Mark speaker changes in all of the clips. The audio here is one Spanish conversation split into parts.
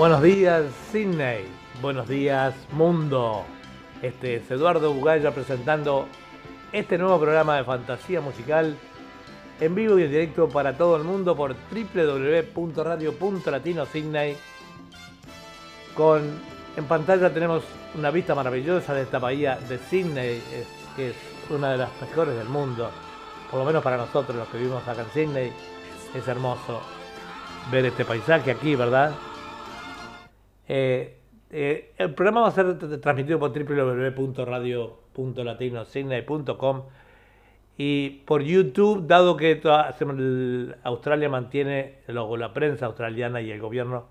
Speaker 1: Buenos días, Sydney. Buenos días, mundo. Este es Eduardo Bugaya presentando este nuevo programa de fantasía musical en vivo y en directo para todo el mundo por www.radio.latino.sydney. Con en pantalla tenemos una vista maravillosa de esta bahía de Sydney, que es una de las mejores del mundo, por lo menos para nosotros los que vivimos acá en Sydney. Es hermoso ver este paisaje aquí, ¿verdad? Eh, eh, el programa va a ser transmitido por www.radio.latinosidney.com y por YouTube, dado que Australia mantiene, la prensa australiana y el gobierno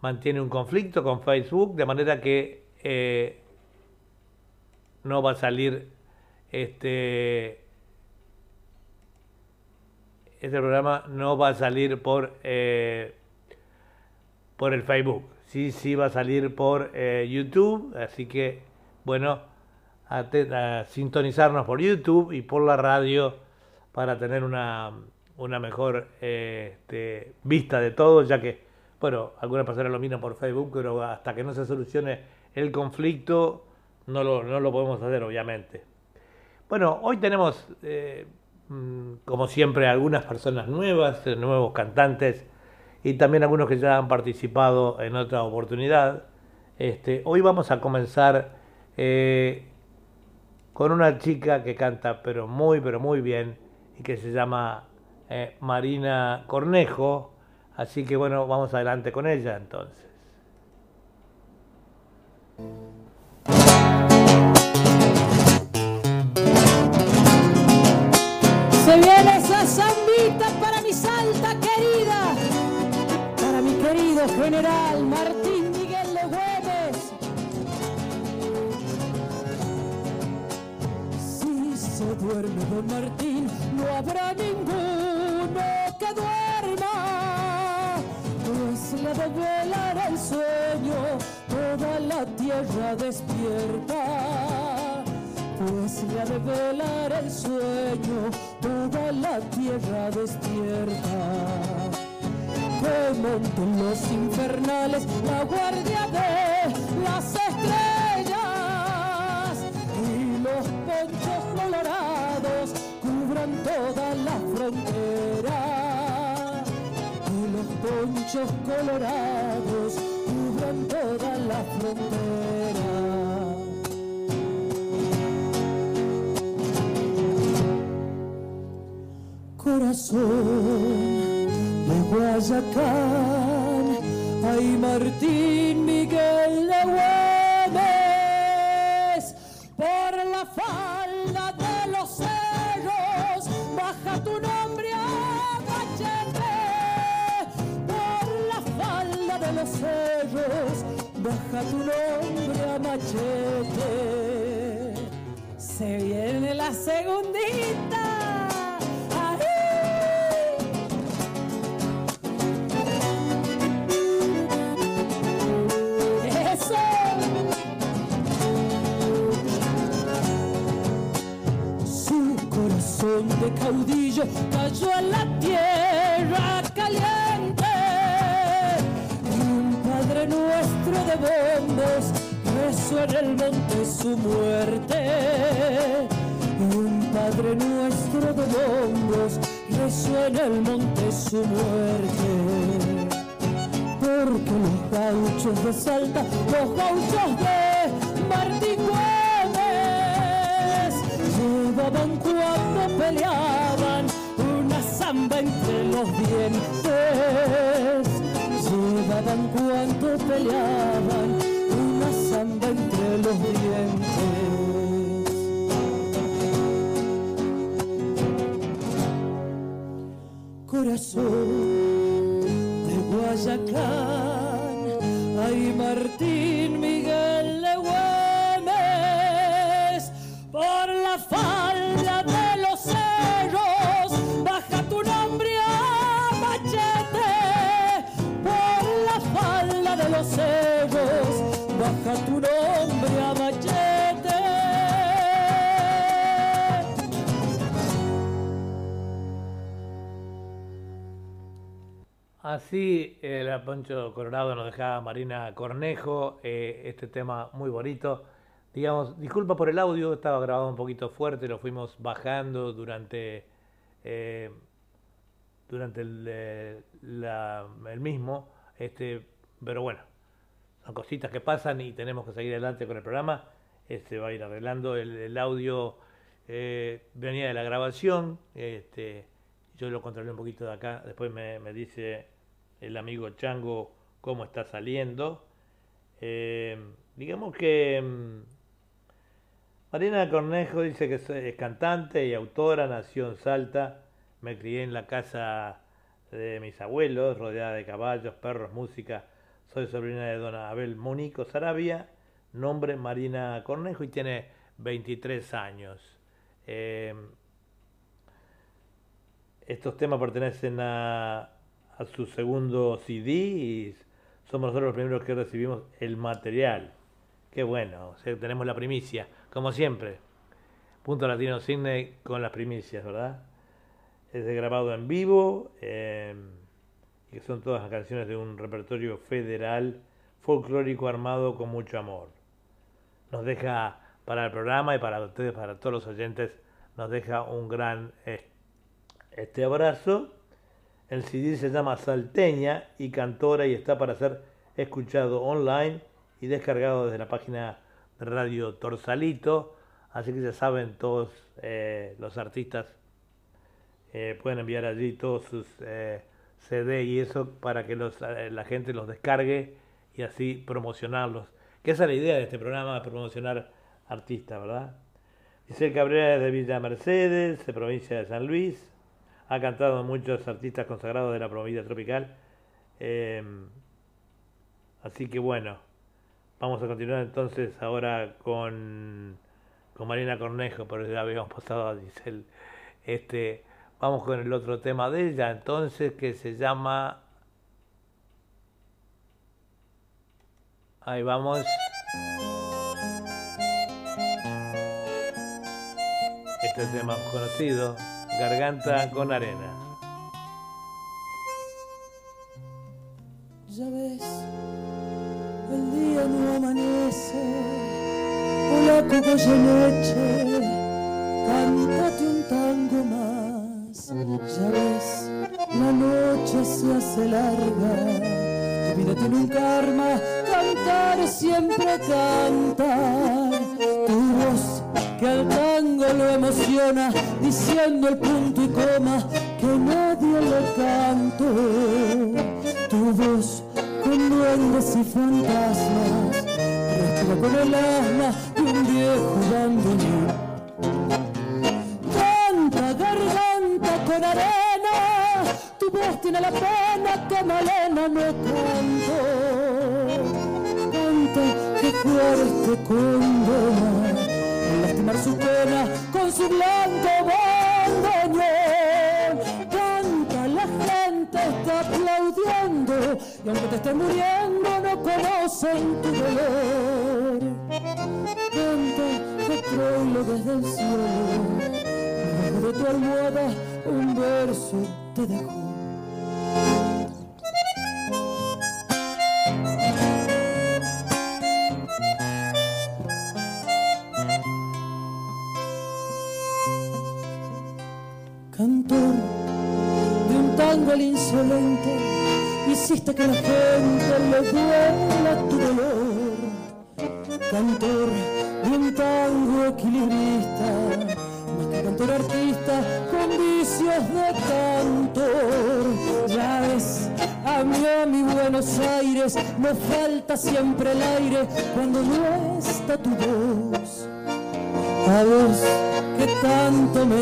Speaker 1: mantiene un conflicto con Facebook, de manera que eh, no va a salir este este programa no va a salir por por el Facebook sí, sí va a salir por eh, YouTube, así que bueno, sintonizarnos por YouTube y por la radio para tener una, una mejor eh, este, vista de todo, ya que, bueno, algunas personas lo miran por Facebook, pero hasta que no se solucione el conflicto no lo, no lo podemos hacer, obviamente. Bueno, hoy tenemos, eh, mm, como siempre, algunas personas nuevas, nuevos cantantes y también algunos que ya han participado en otra oportunidad. Este, hoy vamos a comenzar eh, con una chica que canta pero muy, pero muy bien y que se llama eh, Marina Cornejo. Así que bueno, vamos adelante con ella entonces.
Speaker 2: Se viene general Martín Miguel de Güemes. Si se duerme don Martín, no habrá ninguno que duerma, pues le de velar el sueño toda la tierra despierta. Pues le ha de velar el sueño, toda la tierra despierta que monten los infernales la guardia de las estrellas. Y los ponchos colorados cubran toda la frontera. Y los ponchos colorados cubran toda la frontera. Corazón Guayacán, ay Martín Miguel de Güemes, por la falda de los cerros, baja tu nombre a machete, por la falda de los cerros, baja tu nombre a machete. Se viene la segundita. De caudillo cayó en la tierra caliente. Y un Padre nuestro de bombos rezó en el monte su muerte. Y un Padre nuestro de bombos rezó en el monte su muerte. Porque los gauchos de Salta, los gauchos de peleaban una samba entre los dientes. Llevaban cuando peleaban una samba entre los dientes. Corazón de Guayacán,
Speaker 1: Así el Poncho Colorado nos dejaba Marina Cornejo, eh, este tema muy bonito. Digamos, disculpa por el audio, estaba grabado un poquito fuerte, lo fuimos bajando durante, eh, durante el, eh, el, mismo, este, pero bueno, son cositas que pasan y tenemos que seguir adelante con el programa. Este va a ir arreglando el, audio, venía de la grabación, este, yo lo controlé un poquito de acá, después me dice el amigo Chango cómo está saliendo. Eh, digamos que mm, Marina Cornejo dice que es cantante y autora, nació en Salta, me crié en la casa de mis abuelos, rodeada de caballos, perros, música. Soy sobrina de don Abel Mónico Sarabia, nombre Marina Cornejo y tiene 23 años. Eh, estos temas pertenecen a a su segundo CD y somos nosotros los primeros que recibimos el material. Qué bueno, tenemos la primicia, como siempre. Punto Latino Cine con las primicias, ¿verdad? Es grabado en vivo eh, son todas las canciones de un repertorio federal folclórico armado con mucho amor. Nos deja para el programa y para ustedes, para todos los oyentes, nos deja un gran este abrazo el CD se llama Salteña y Cantora y está para ser escuchado online y descargado desde la página de Radio Torsalito. Así que ya saben, todos eh, los artistas eh, pueden enviar allí todos sus eh, CD y eso para que la gente los descargue y así promocionarlos. Que esa es la idea de este programa, promocionar artistas, ¿verdad? Dice Cabrera de Villa Mercedes, de provincia de San Luis ha cantado muchos artistas consagrados de la provincia tropical. Em, así que bueno, vamos a continuar entonces ahora con, con Marina Cornejo, pero ya habíamos pasado a Giselle. Este, vamos con el otro tema de ella entonces que se llama... Ahí vamos. Este tema conocido. Garganta con arena.
Speaker 2: Ya ves, el día no amanece, hola leche, cántate un tango más. Ya ves, la noche se hace larga, tu vida tiene un karma, cantar siempre cantar, tu voz que al emociona, diciendo el punto y coma que nadie le cantó. Tu voz con duendes y fantasmas, respira con el alma de un viejo bandoneón. Canta garganta con arena, tu voz tiene la pena que Malena no cantó. Canta que flores te condena su pena con su blanco bandoneón. Canta, la gente está aplaudiendo y aunque te estés muriendo no conocen tu dolor. Canta, trolo desde el cielo, debajo de tu almohada un verso te dejó. Duela tu dolor. Cantor de un tango equilibrista, más que cantor artista, con vicios de cantor. Ya ves, a mí, a mi Buenos Aires, me falta siempre el aire cuando no está tu voz. A vos que tanto me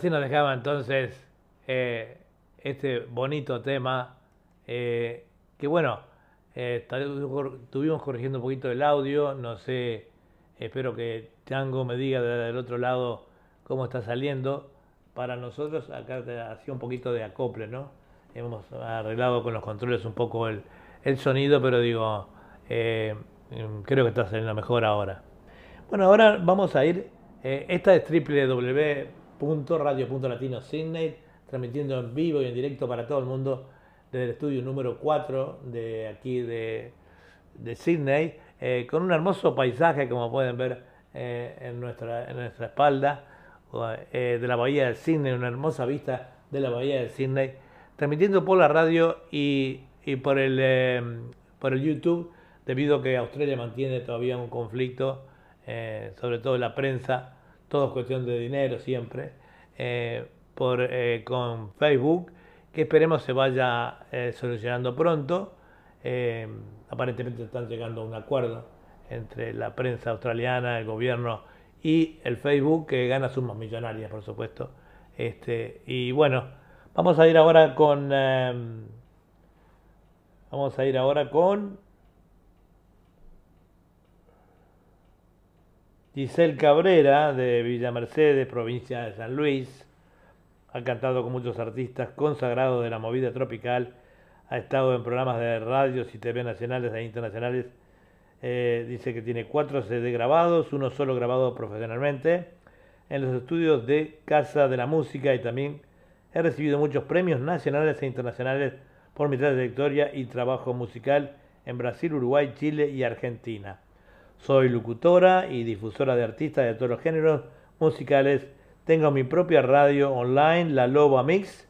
Speaker 1: Así nos dejaba entonces eh, este bonito tema, eh, que bueno, eh, estuvimos corrigiendo un poquito el audio, no sé, espero que Chango me diga del otro lado cómo está saliendo. Para nosotros acá hacía un poquito de acople, ¿no? Hemos arreglado con los controles un poco el, sonido, pero digo, eh, creo que está saliendo mejor ahora. Bueno, ahora vamos a ir, esta es www.radio.latino Sydney, transmitiendo en vivo y en directo para todo el mundo desde el estudio número 4 de aquí de, de Sydney, eh, con un hermoso paisaje, como pueden ver eh, en, nuestra, en nuestra espalda, eh, de la bahía de Sydney, una hermosa vista de la bahía de Sydney, transmitiendo por la radio y, y por, el, por el YouTube, debido a que Australia mantiene todavía un conflicto, sobre todo la prensa, todo es cuestión de dinero siempre, por, con Facebook que esperemos se vaya eh, solucionando pronto. Eh, aparentemente están llegando a un acuerdo entre la prensa australiana, el gobierno y el Facebook, que gana sumas millonarias, por supuesto. Este, y bueno, vamos a ir ahora con... Vamos a ir ahora con... Giselle Cabrera, de Villa Mercedes, provincia de San Luis ha cantado con muchos artistas consagrados de la movida tropical, ha estado en programas de radios y TV nacionales e internacionales. Eh, dice que tiene cuatro CD grabados, uno solo grabado profesionalmente en los estudios de Casa de la Música y también he recibido muchos premios nacionales e internacionales por mi trayectoria y trabajo musical en Brasil, Uruguay, Chile y Argentina. Soy locutora y difusora de artistas de todos los géneros musicales tengo mi propia radio online, La Loba Mix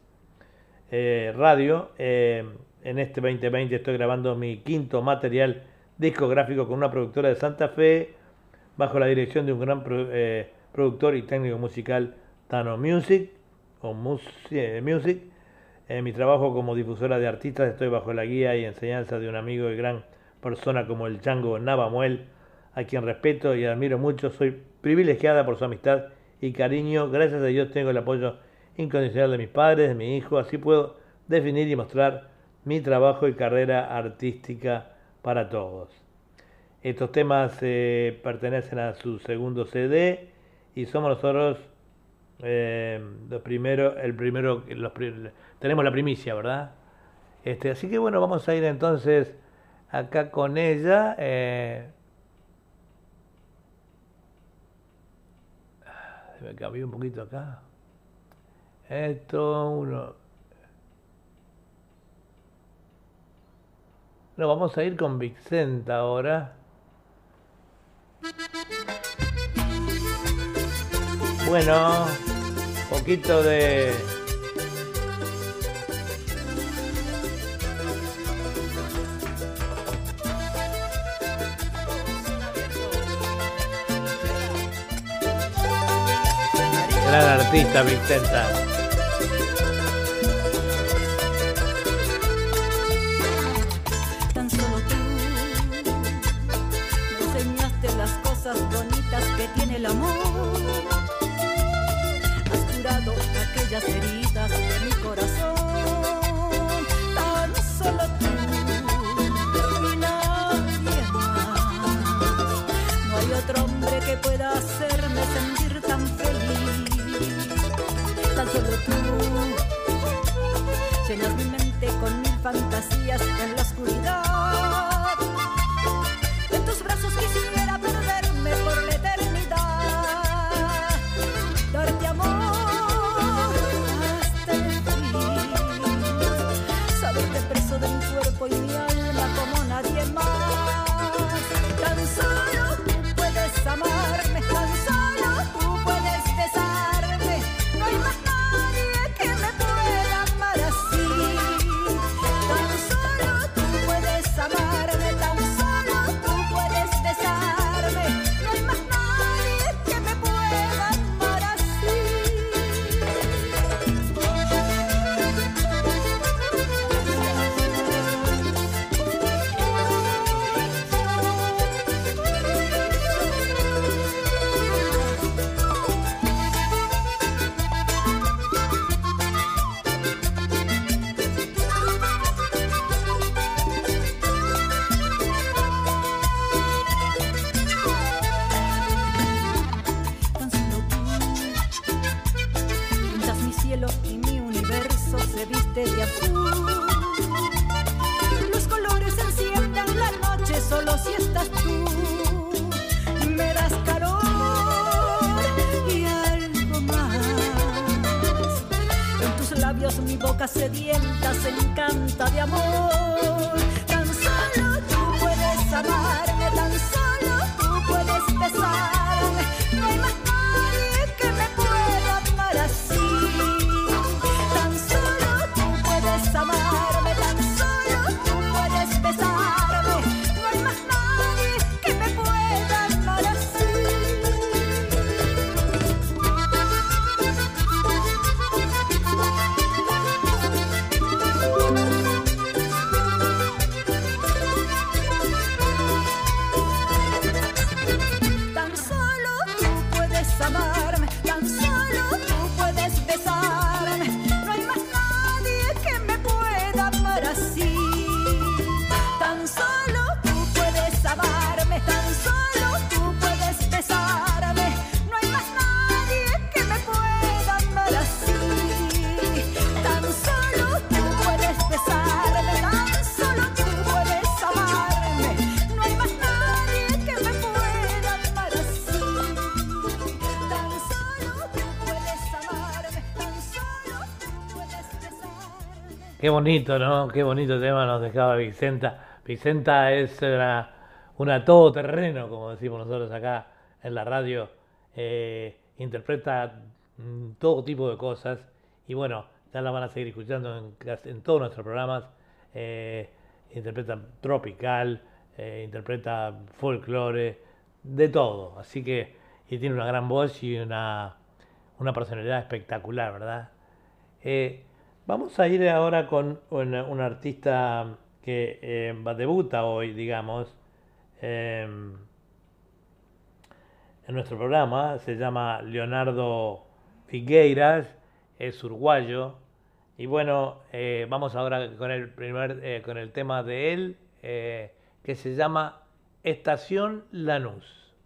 Speaker 1: eh, Radio. Eh, en este 2020 estoy grabando mi quinto material discográfico con una productora de Santa Fe, bajo la dirección de un gran eh, productor y técnico musical, Tano Music, o Music. En mi trabajo como difusora de artistas estoy bajo la guía y enseñanza de un amigo y gran persona como el Chango Navamuel, a quien respeto y admiro mucho. Soy privilegiada por su amistad y cariño. Gracias a Dios tengo el apoyo incondicional de mis padres, de mi hijo, así puedo definir y mostrar mi trabajo y carrera artística para todos. Estos temas eh, pertenecen a su segundo CD y somos nosotros eh, los primeros, el primero, los, tenemos la primicia, ¿verdad? Este, así que bueno, vamos a ir entonces acá con ella. Eh, me cambió un poquito acá. Esto, uno. No, vamos a ir con Vicenta ahora. Bueno, poquito de artista Vicenta.
Speaker 3: Tan solo tú me enseñaste las cosas bonitas que tiene el amor. Has curado aquellas heridas de mi corazón. Tan solo tú y nadie más. No hay otro hombre que pueda hacerme sentir Llenas mi mente con mil fantasías en la oscuridad. Boca sedienta se encanta de amor. Tan solo tú puedes amarme,
Speaker 1: Qué bonito, ¿no? Qué bonito tema nos dejaba Vicenta. Vicenta es una, una todoterreno, como decimos nosotros acá en la radio. Eh, interpreta mm, todo tipo de cosas. Y bueno, ya la van a seguir escuchando en, todos nuestros programas. Eh, interpreta tropical, eh, interpreta folclore, de todo. Así que, y tiene una gran voz y una, una personalidad espectacular, ¿verdad? Vamos a ir ahora con un, artista que eh, debuta hoy, digamos, em, en nuestro programa. Se llama Leonardo Figueiras, es uruguayo. Y bueno, eh, vamos ahora con el primer, eh, con el tema de él, eh, que se llama Estación Lanús.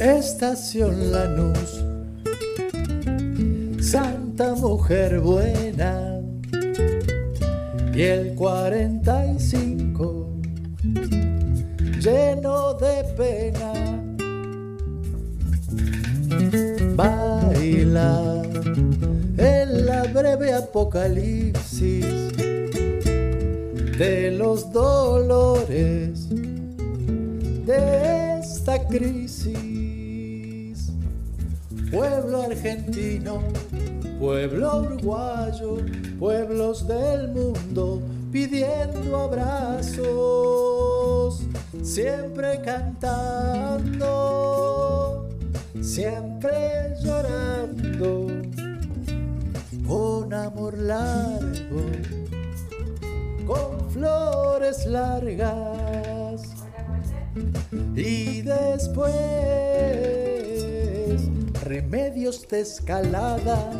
Speaker 4: Estación Lanús, Santa Mujer Buena, y el 45, lleno de pena, baila en la breve apocalipsis de los dolores de esta crisis. Pueblo argentino, pueblo uruguayo, pueblos del mundo pidiendo abrazos, siempre cantando, siempre llorando, con amor largo, con flores largas. Y después remedios de escalada.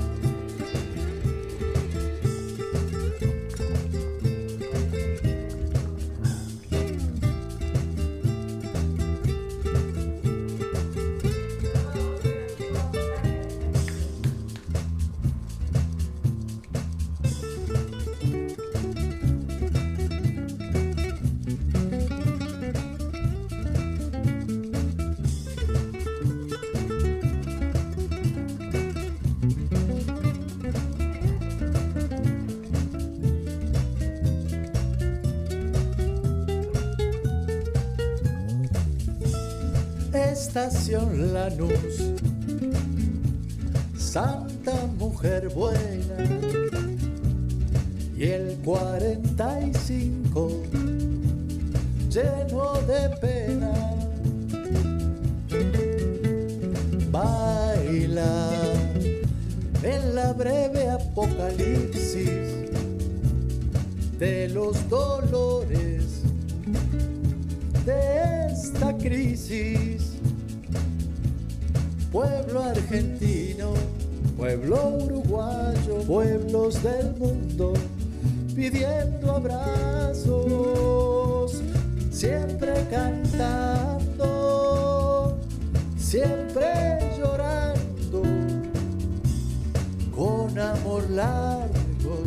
Speaker 5: Amor largo,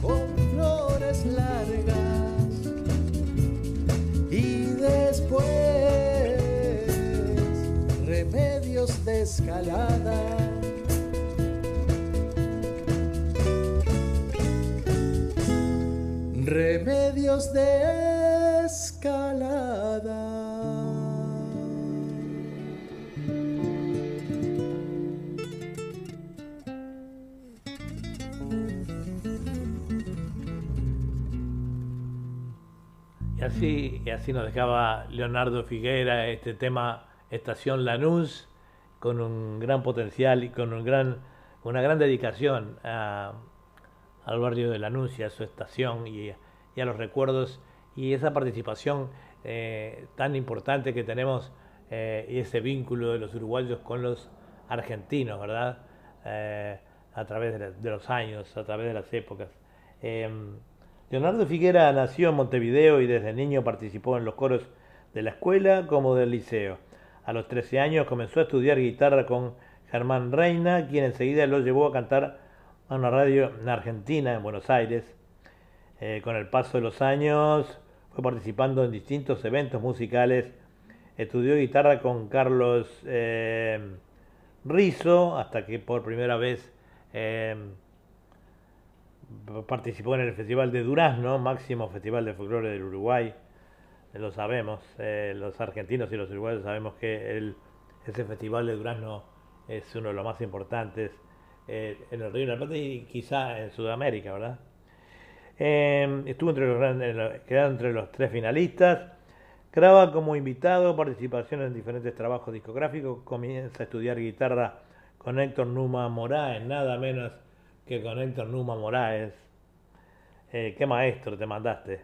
Speaker 5: con flores largas y después remedios de escalada. Remedios de
Speaker 1: así, y así nos dejaba Leonardo Figuera este tema Estación Lanús con un gran potencial y con un gran, una gran dedicación al barrio de Lanús y a su estación y, a los recuerdos y esa participación eh, tan importante que tenemos eh, y ese vínculo de los uruguayos con los argentinos, ¿verdad? Eh, a través de, de los años, a través de las épocas. Leonardo Figuera nació en Montevideo y desde niño participó en los coros de la escuela como del liceo. A los 13 años comenzó a estudiar guitarra con Germán Reina, quien enseguida lo llevó a cantar a una radio en Argentina, en Buenos Aires. Eh, con el paso de los años fue participando en distintos eventos musicales. Estudió guitarra con Carlos eh, Rizzo hasta que por primera vez eh, participó en el Festival de Durazno, máximo festival de folclore del Uruguay. Eh, Lo sabemos, eh, los argentinos y los uruguayos sabemos que el- ese Festival de Durazno es uno de los más importantes eh, en el Río de la Plata y quizá en Sudamérica, ¿verdad? Eh, estuvo entre los, gran- en lo- quedó entre los tres finalistas. Graba como invitado, participación en diferentes trabajos discográficos. Comienza a estudiar guitarra con Héctor Numa Moraes, nada menos que con Héctor Numa Moraes. Eh, qué maestro te mandaste.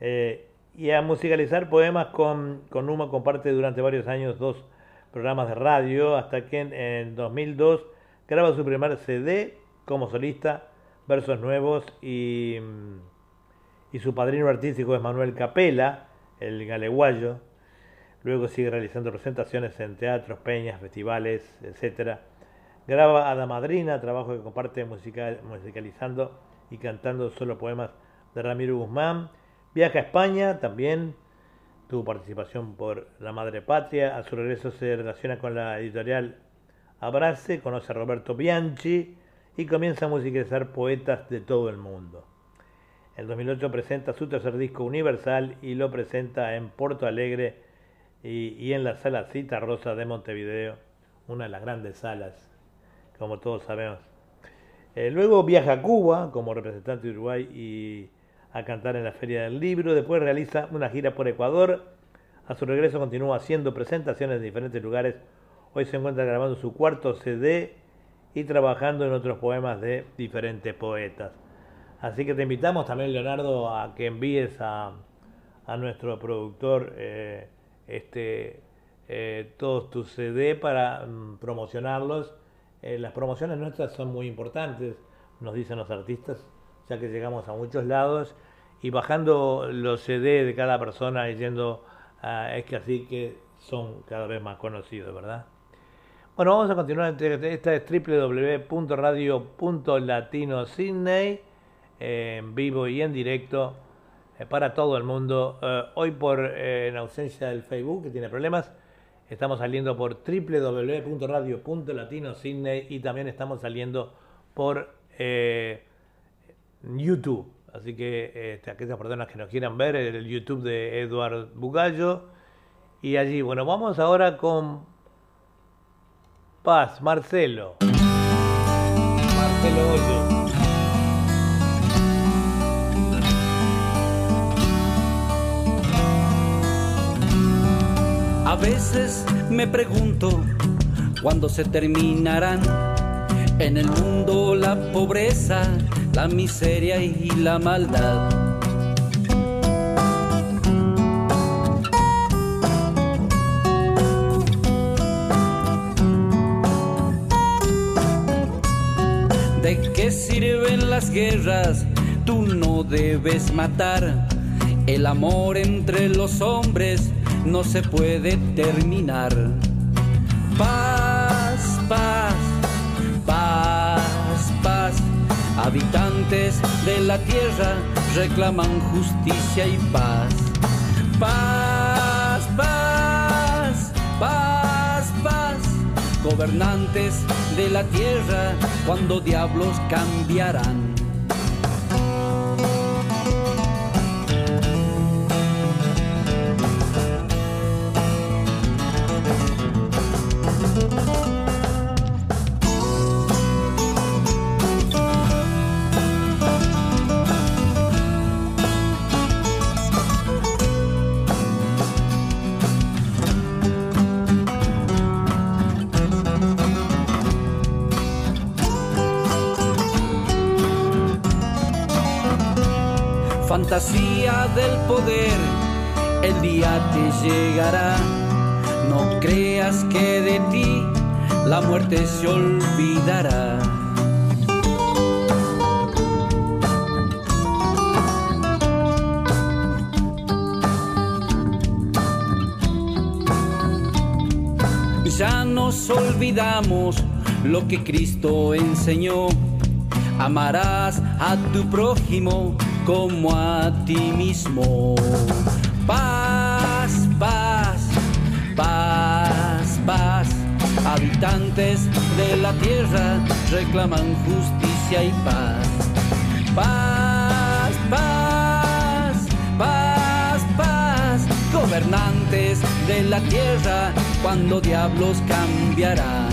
Speaker 1: Eh, y a musicalizar poemas con, con Numa comparte durante varios años dos programas de radio, hasta que en, en 2002 graba su primer CD como solista, Versos Nuevos, y, y su padrino artístico es Manuel Capela, el galeguayo. Luego sigue realizando presentaciones en teatros, peñas, festivales, etc. Graba a la madrina, trabajo que comparte musical- musicalizando y cantando solo poemas de Ramiro Guzmán. Viaja a España también, tuvo participación por La Madre Patria. A su regreso se relaciona con la editorial Abrace, conoce a Roberto Bianchi y comienza a musicalizar poetas de todo el mundo. En 2008 presenta su tercer disco Universal y lo presenta en Porto Alegre y, y en la sala Cita Rosa de Montevideo, una de las grandes salas, como todos sabemos. Eh, luego viaja a Cuba como representante de Uruguay y a cantar en la Feria del Libro. Después realiza una gira por Ecuador. A su regreso continúa haciendo presentaciones en diferentes lugares. Hoy se encuentra grabando su cuarto CD y trabajando en otros poemas de diferentes poetas. Así que te invitamos también, Leonardo, a que envíes a, a nuestro productor eh, este, eh, todos tus CD para mm, promocionarlos. Eh, las promociones nuestras son muy importantes, nos dicen los artistas, ya que llegamos a muchos lados y bajando los CD de cada persona yendo a- es que así que son cada vez más conocidos, ¿verdad? Bueno, vamos a continuar. Esta es www.radio.latino.sydney en vivo y en directo eh, para todo el mundo. Eh, hoy por eh, en ausencia del Facebook que tiene problemas, estamos saliendo por www.radio.latino.sydney y también estamos saliendo por eh, YouTube. Así que este, aquellas personas que nos quieran ver, el YouTube de Eduard Bugallo. Y allí, bueno, vamos ahora con Paz, Marcelo. Marcelo Hoyo.
Speaker 6: A veces me pregunto cuándo se terminarán en el mundo la pobreza, la miseria y la maldad. ¿De qué sirven las guerras? Tú no debes matar. El amor entre los hombres no se puede terminar. Paz, paz, paz, paz. Habitantes de la tierra reclaman justicia y paz. Paz, paz, paz, paz. Gobernantes de la tierra, cuando diablos cambiarán. Fantasía del poder, el día te llegará. No creas que de ti la muerte se olvidará. Ya nos olvidamos lo que Cristo enseñó. Amarás a tu prójimo como a ti mismo. Paz, paz, paz, paz. Habitantes de la tierra reclaman justicia y paz. Paz, paz, paz, paz. Gobernantes de la tierra, cuando diablos cambiarán.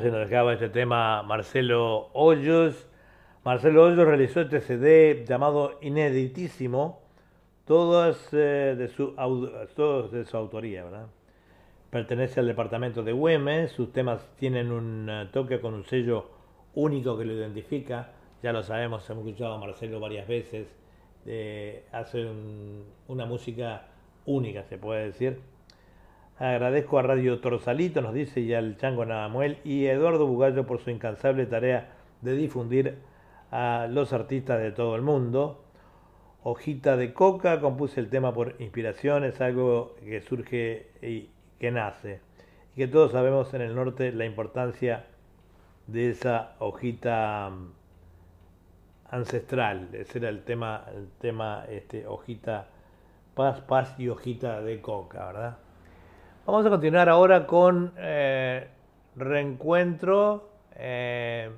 Speaker 1: Se nos acaba este tema Marcelo Hoyos. Marcelo Hoyos realizó este CD llamado Ineditísimo, todos, eh, de, su, todos de su autoría, ¿verdad? Pertenece al departamento de Güemes, sus temas tienen un eh, toque con un sello único que lo identifica, ya lo sabemos, hemos escuchado a Marcelo varias veces, eh, hace un, una música única, se puede decir. Agradezco a Radio Torsalito, nos dice, y al Chango Nadamuel y a Eduardo Bugallo por su incansable tarea de difundir a los artistas de todo el mundo. Hojita de Coca, compuse el tema por inspiración, es algo que surge y que nace. Y que todos sabemos en el norte la importancia de esa hojita mm, ancestral. Ese era el tema, el tema este, hojita, paz, paz y hojita de coca, ¿verdad? Vamos a continuar ahora con eh, Reencuentro, eh,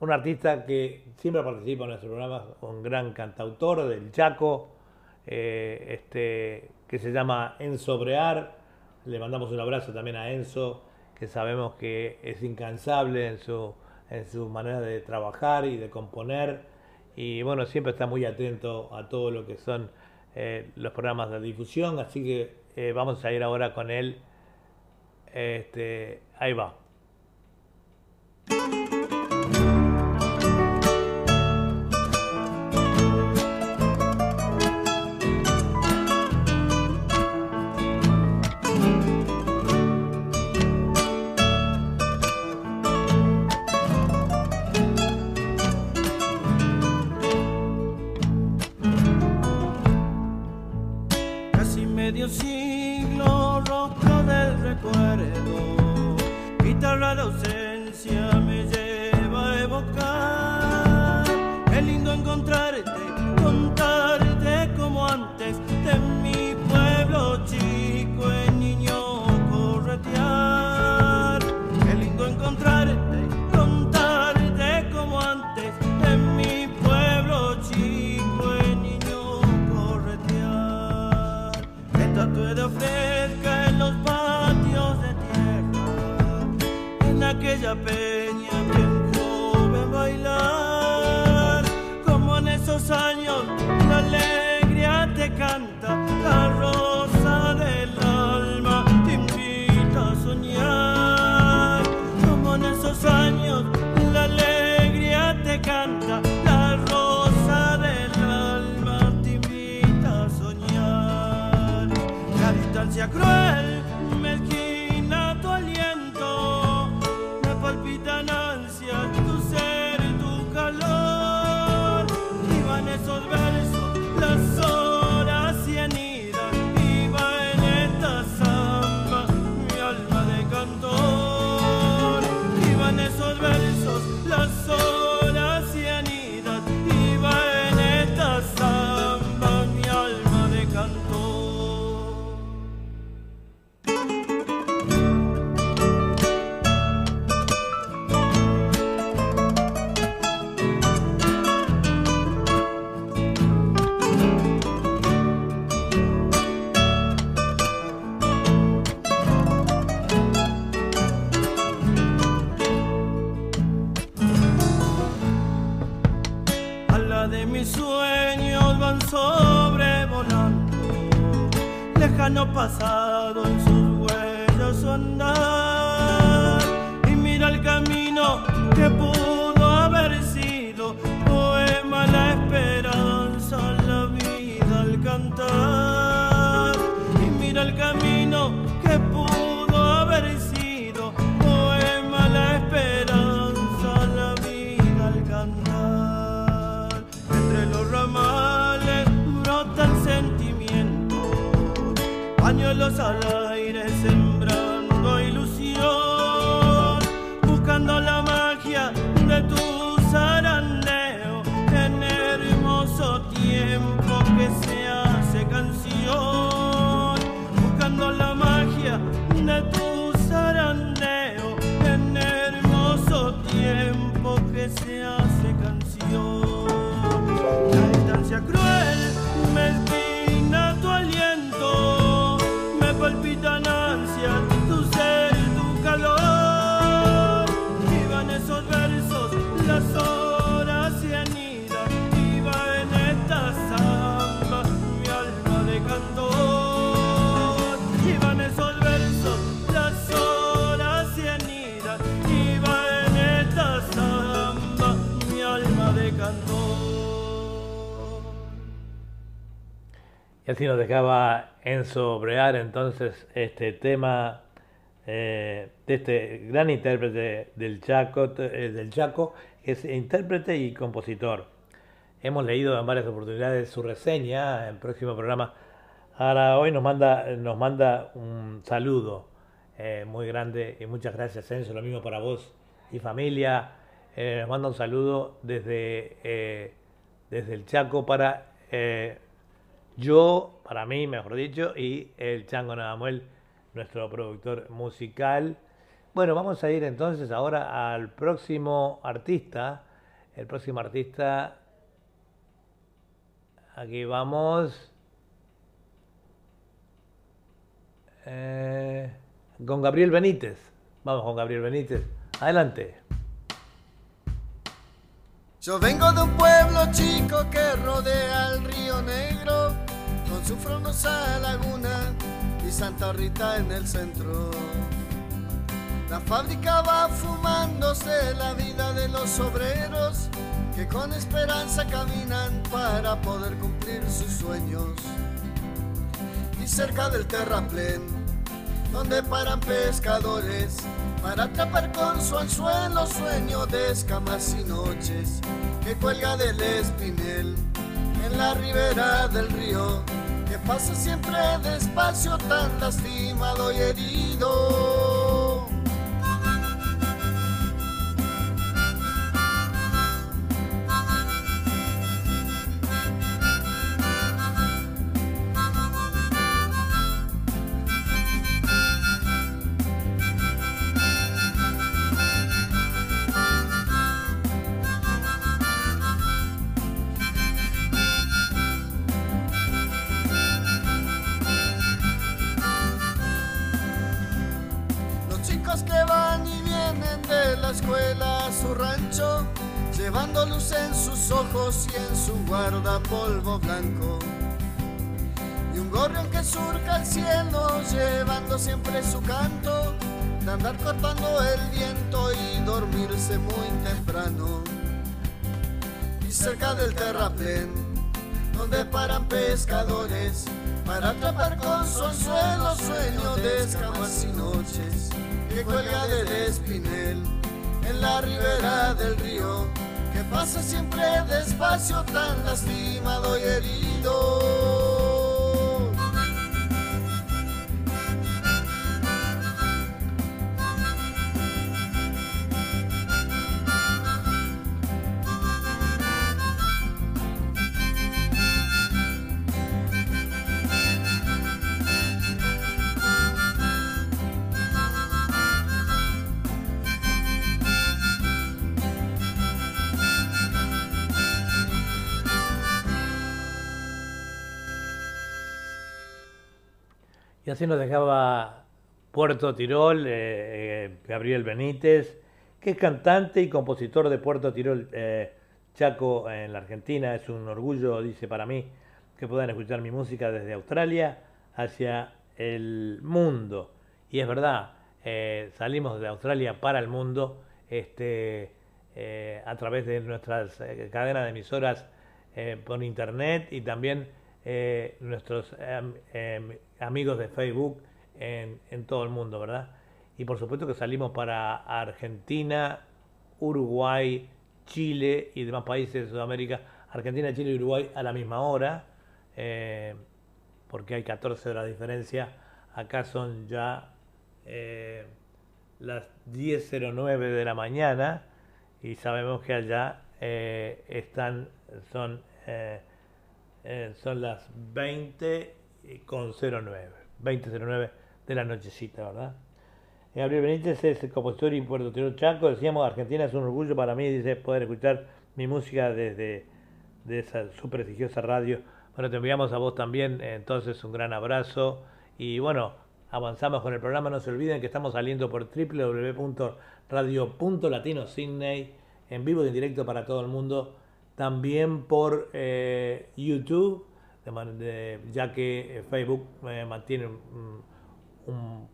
Speaker 1: un artista que siempre participa en nuestro programa, un gran cantautor del Chaco, eh, este, que se llama Enzo Brear. Le mandamos un abrazo también a Enzo, que sabemos que es incansable en su, en su manera de trabajar y de componer. Y bueno, siempre está muy atento a todo lo que son los programas de difusión, así que eh, vamos a ir ahora con él. Este, ahí va.
Speaker 7: Pasado
Speaker 1: Así nos dejaba Enzo Brear entonces este tema eh, de este gran intérprete del Chaco, eh, del Chaco, que es intérprete y compositor. Hemos leído en varias oportunidades su reseña en el próximo programa. Ahora hoy nos manda, nos manda un saludo eh, muy grande y muchas gracias Enzo, lo mismo para vos y familia. Nos manda un saludo desde, desde el Chaco para yo, para mí, mejor dicho, y el Chango Nadamuel, nuestro productor musical. Bueno, vamos a ir entonces ahora al próximo artista. El próximo artista. Aquí vamos. Eh, con Gabriel Benítez. Vamos con Gabriel Benítez. Adelante.
Speaker 5: Yo vengo de un pueblo chico que rodea el río Negro, con su frondosa laguna y Santa Rita en el centro. La fábrica va fumándose la vida de los obreros que con esperanza caminan para poder cumplir sus sueños. Y cerca del terraplén, donde paran pescadores para atrapar con su anzuelo sueño de escamas y noches que cuelga del espinel en la ribera del río que pasa siempre despacio tan lastimado y herido. Siempre su canto, de andar cortando el viento y dormirse muy temprano. Y cerca del terraplén, donde paran pescadores, para atrapar con su anzuelo sueño de escamas y noches que cuelga del espinel en la ribera del río que pasa siempre despacio tan lastimado y herido.
Speaker 1: Así nos dejaba Puerto Tirol, eh, eh, Gabriel Benítez, que es cantante y compositor de Puerto Tirol, eh, Chaco, en la Argentina. Es un orgullo, dice para mí, que puedan escuchar mi música desde Australia hacia el mundo. Y es verdad, salimos de Australia para el mundo este, a través de nuestras cadenas de emisoras por internet y también nuestros em, em, amigos de Facebook en, todo el mundo, ¿verdad? Y por supuesto que salimos para Argentina, Uruguay, Chile y demás países de Sudamérica. Argentina, Chile y Uruguay a la misma hora, eh, porque hay 14 horas de diferencia. Acá son ya eh, las 10.09 de la mañana y sabemos que allá eh, están, son, son las 20 con 09, 2009 de la nochecita, ¿verdad? Gabriel Benítez es el compositor y Puerto Tiro Chaco. Decíamos, Argentina es un orgullo para mí, dice, poder escuchar mi música desde de esa su prestigiosa radio. Bueno, te enviamos a vos también, entonces un gran abrazo. Y bueno, avanzamos con el programa. No se olviden que estamos saliendo por www.radio.latino en vivo y en directo para todo el mundo. También por eh, YouTube ya que eh, Facebook eh, mantiene un,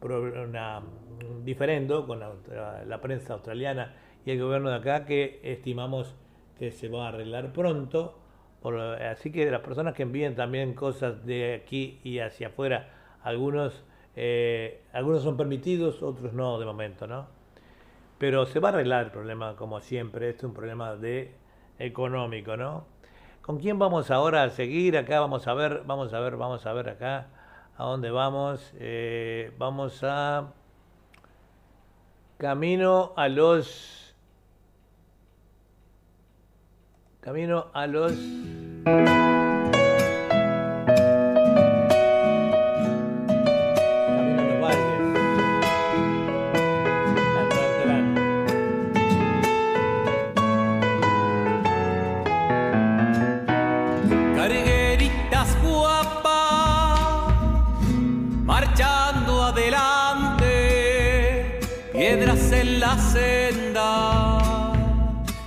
Speaker 1: diferendo con la, prensa australiana y el gobierno de acá que estimamos que se va a arreglar pronto. así que las personas que envíen también cosas de aquí y hacia afuera, algunos, algunos son permitidos, otros no de momento, ¿no? Pero se va a arreglar el problema como siempre, este es un problema de económico, ¿no? ¿Con quién vamos ahora a seguir? Acá vamos a ver, vamos a ver, vamos a ver acá a dónde vamos. Eh, vamos a camino a los camino a los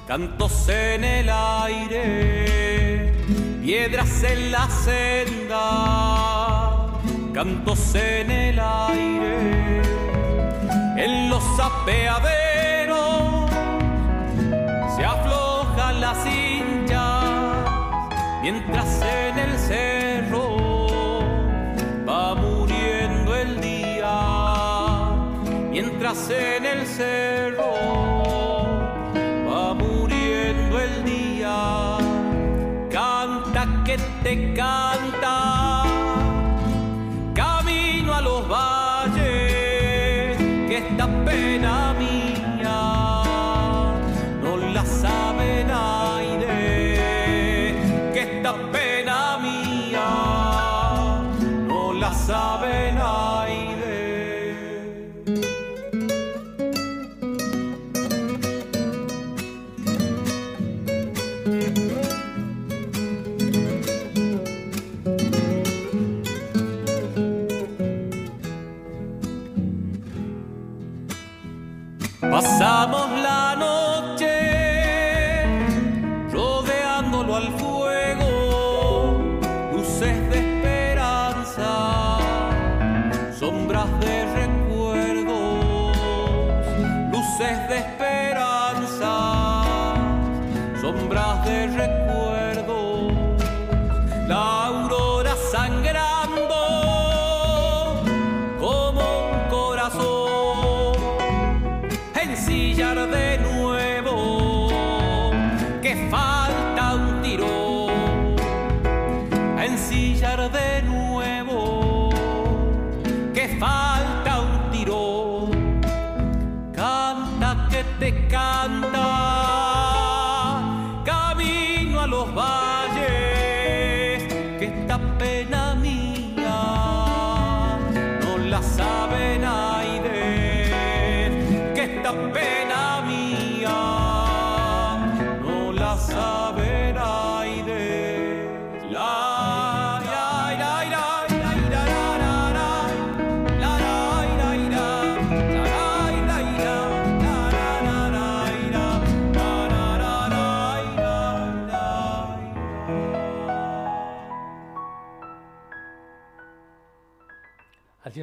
Speaker 8: cantos en el aire, piedras en la senda, cantos en el aire, en los apeaderos se aflojan las hinchas, mientras en el en el cerro que te canta,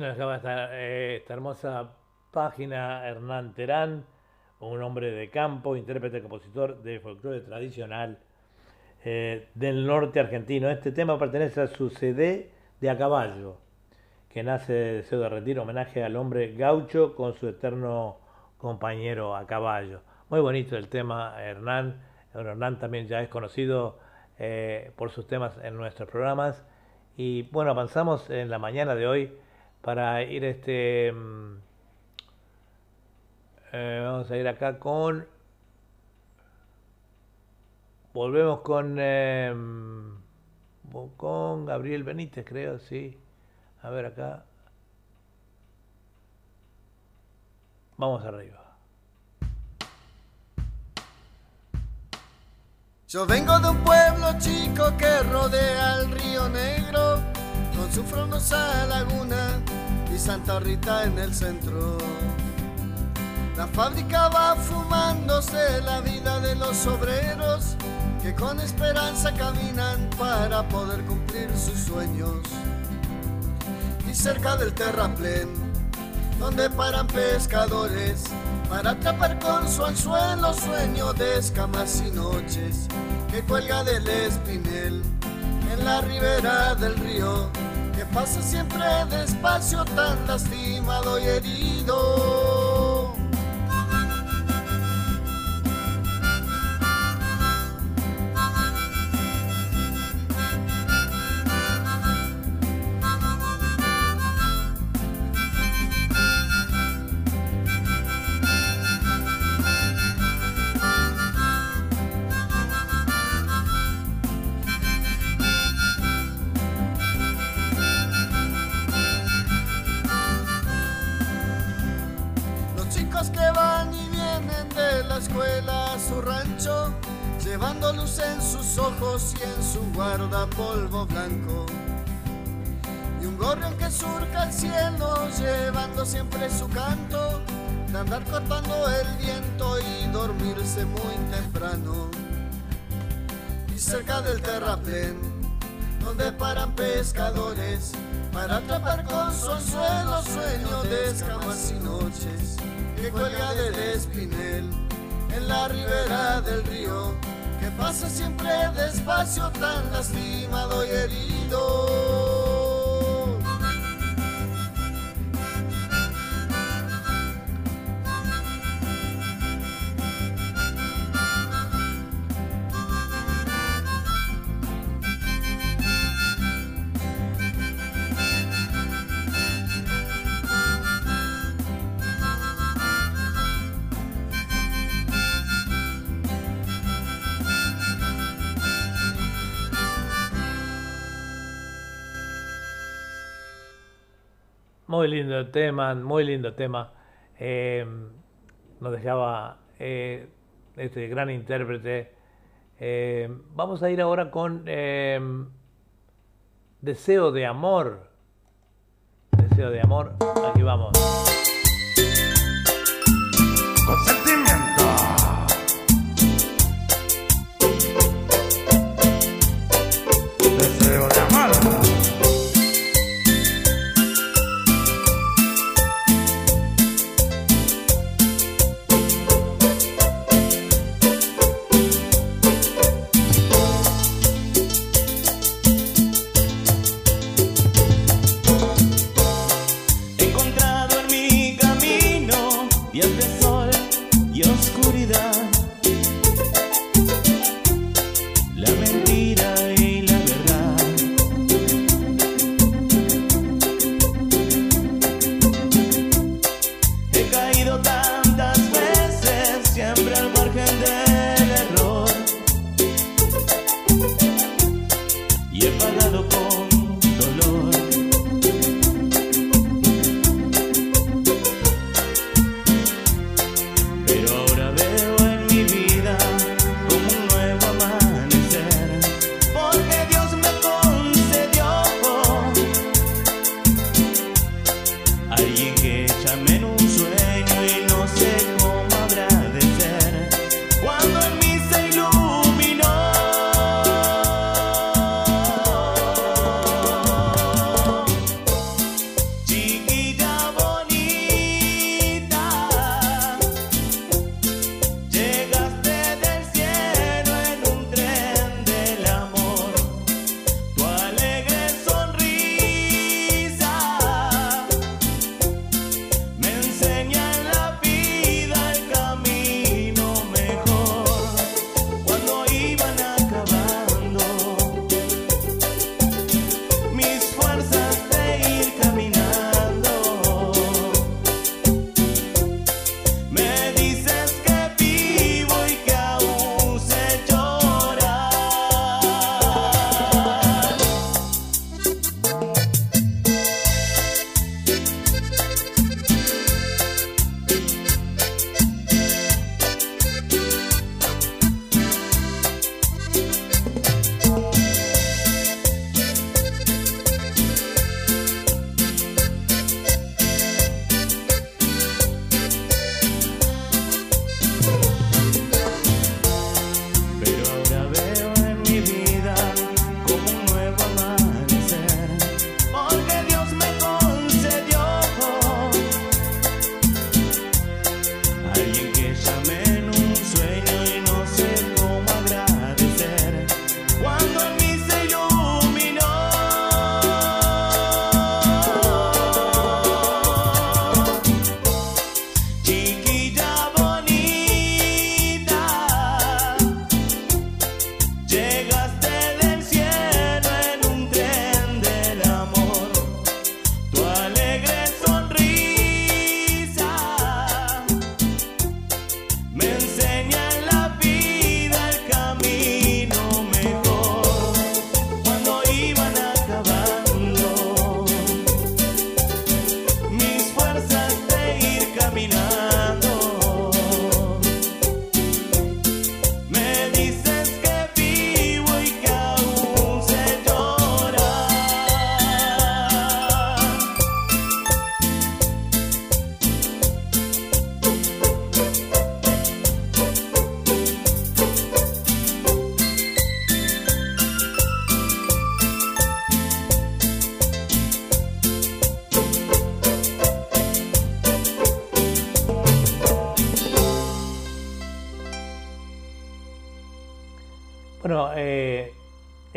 Speaker 1: eh, esta hermosa página Hernán Terán, un hombre de campo, intérprete, compositor de folclore tradicional eh, del norte argentino. Este tema pertenece a su CD de A Caballo, que nace de deseo de rendir homenaje al hombre gaucho con su eterno compañero a caballo. Muy bonito el tema, Hernán. Hernán también ya es conocido eh, por sus temas en nuestros programas. Y bueno, avanzamos en la mañana de hoy para ir este mm, eh, vamos a ir acá con volvemos con eh, con Gabriel Benítez creo sí. A ver acá. Vamos arriba.
Speaker 5: Yo vengo de un pueblo chico que rodea el río Negro, con su frondosa laguna y Santa Rita en el centro. La fábrica va fumándose la vida de los obreros que con esperanza caminan para poder cumplir sus sueños. Y cerca del terraplén, donde paran pescadores para atrapar con su anzuelo sueño de escamas y noches que cuelga del espinel en la ribera del río pasa siempre despacio tan lastimado y herido. Su guardapolvo blanco. Y un gorrión que surca el cielo, llevando siempre su canto, de andar cortando el viento y dormirse muy temprano. Y cerca del terraplén, donde paran pescadores para atrapar con su anzuelo sueño de escamas y noches que cuelga del espinel en la ribera del río pasa siempre despacio tan lastimado y herido.
Speaker 1: Lindo tema, muy lindo tema. Eh, nos dejaba eh, este gran intérprete. Eh, vamos a ir ahora con Deseo de Amor. Deseo de Amor, aquí vamos.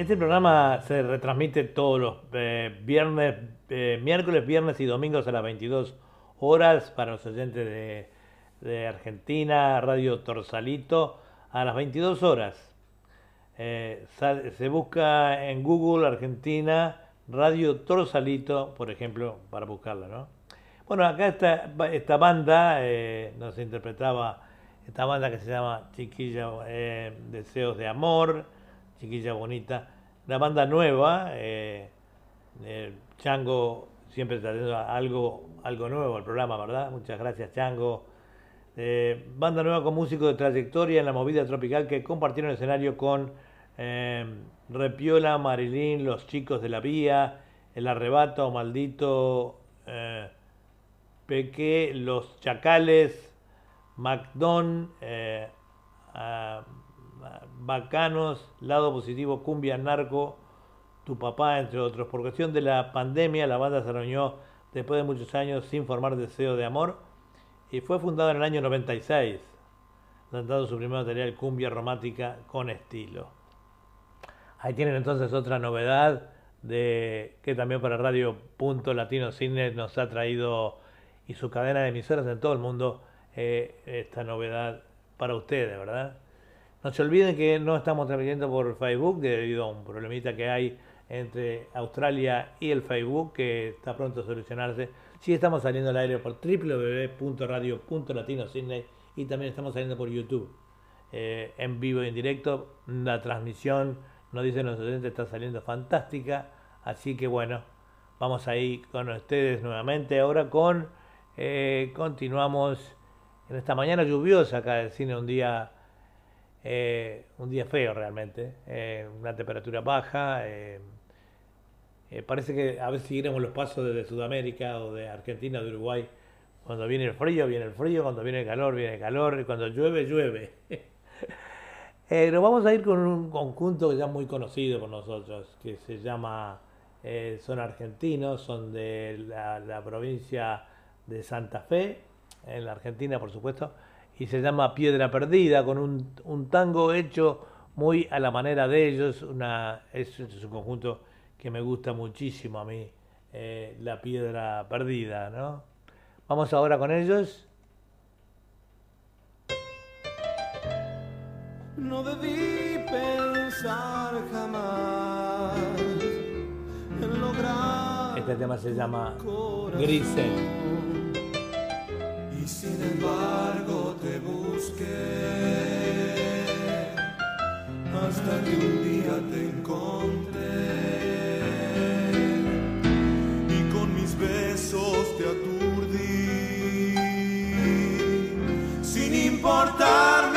Speaker 1: Este programa se retransmite todos los eh, viernes, eh, miércoles, viernes y domingos a las 22 horas para los oyentes de, Argentina, Radio Torsalito, a las 22 horas. Eh, se busca en Google Argentina Radio Torsalito, por ejemplo, para buscarla, ¿no? Bueno, acá esta, esta banda nos interpretaba esta banda que se llama Chiquilla Deseos de Amor, Chiquilla Bonita, una banda nueva, eh, eh, Chango siempre trayendo algo, algo nuevo al programa, ¿verdad? Muchas gracias Chango. Eh, banda nueva con músicos de trayectoria en la movida tropical que compartieron escenario con Repiola, Marilyn, Los Chicos de la Vía, El Arrebato, Maldito, Peque, Los Chacales, MacDon, ah, Bacanos, Lado Positivo, Cumbia Narco, Tu Papá, entre otros. Por cuestión de la pandemia, la banda se reunió después de muchos años sin formar deseo de amor y fue fundada en el año 96, lanzando su primer material Cumbia Romántica con estilo. Ahí tienen entonces otra novedad de que también para Radio Punto Latino Cine nos ha traído y su cadena de emisoras en todo el mundo eh, esta novedad para ustedes, ¿verdad? No se olviden que no estamos transmitiendo por Facebook debido a un problemita que hay entre Australia y el Facebook que está pronto a solucionarse. Sí estamos saliendo al aire por www.radio.latino.sydney y también estamos saliendo por YouTube eh, en vivo y en directo la transmisión nos dicen los oyentes, está saliendo fantástica. Así que bueno, vamos ahí con ustedes nuevamente. Ahora con, eh, continuamos en esta mañana lluviosa acá del cine, un día, eh, un día feo realmente, eh, una temperatura baja. eh, parece que a veces seguiremos los pasos desde Sudamérica o de Argentina, de Uruguay. Cuando viene el frío, viene el frío, cuando viene el calor, viene el calor, y cuando llueve, llueve. Nos vamos a ir con un conjunto que ya muy conocido por nosotros, que se llama, son argentinos, son de la, la provincia de Santa Fe, en la Argentina por supuesto, y se llama Piedra Perdida, con un, un tango hecho muy a la manera de ellos, una, es, es un conjunto que me gusta muchísimo a mí, eh, La Piedra Perdida, ¿no? Vamos ahora con ellos.
Speaker 9: No debí pensar jamás en lograr
Speaker 1: Este tema se llama. Grisel.
Speaker 9: Y sin embargo hasta que un día te encontré. Y con mis besos te aturdí. Sin importarme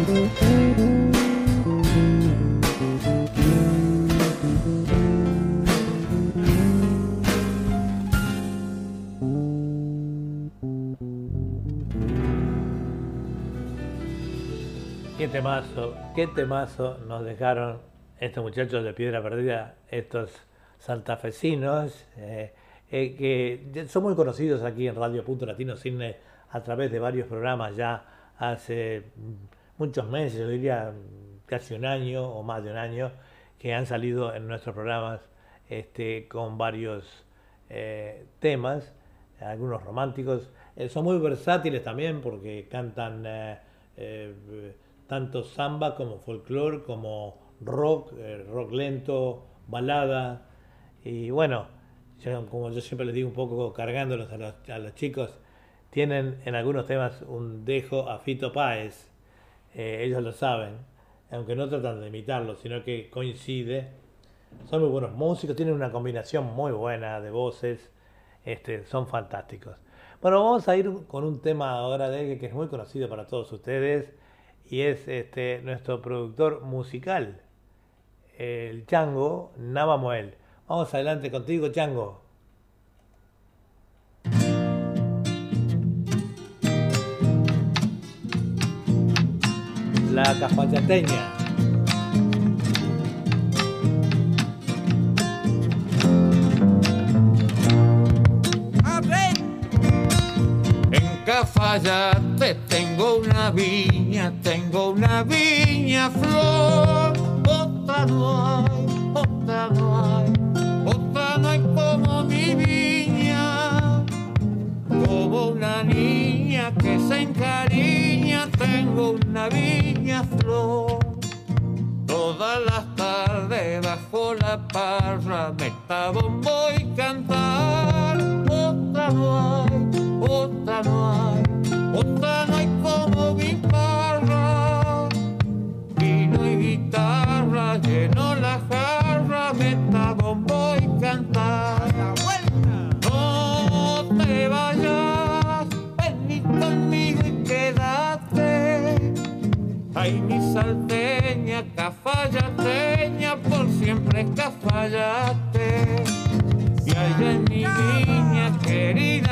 Speaker 9: Qué
Speaker 1: temazo, qué temazo nos dejaron estos muchachos de Piedra Perdida, estos santafesinos, eh, eh, que son muy conocidos aquí en Radio Punto Latino Cine a través de varios programas ya hace muchos meses, yo diría casi un año o más de un año, que han salido en nuestros programas este, con varios eh, temas, algunos románticos. Eh, son muy versátiles también porque cantan eh, tanto samba como folclore, como rock, rock lento, balada. Y bueno, como yo siempre les digo un poco cargándolos a los, a los chicos, tienen en algunos temas un dejo a Fito Páez, eh, ellos lo saben, aunque no tratan de imitarlo, sino que coincide. Son muy buenos músicos, tienen una combinación muy buena de voces, este, son fantásticos. Bueno, vamos a ir con un tema ahora de él que es muy conocido para todos ustedes y es este, nuestro productor musical, el Chango Navamuel. Vamos adelante contigo, Chango. La cafachateña.
Speaker 8: En Cafayate tengo una viña, tengo una viña flor. Otra no hay, otra no hay, otra no hay como mi viña. Como una niña que se encariña, tengo una viña flor. Todas las tardes bajo la parra me está bombo y cantar. Otra no hay, otra no hay, Ay, mi salteña, cafayateña, por siempre cafayate. Y allá en mi niña, querida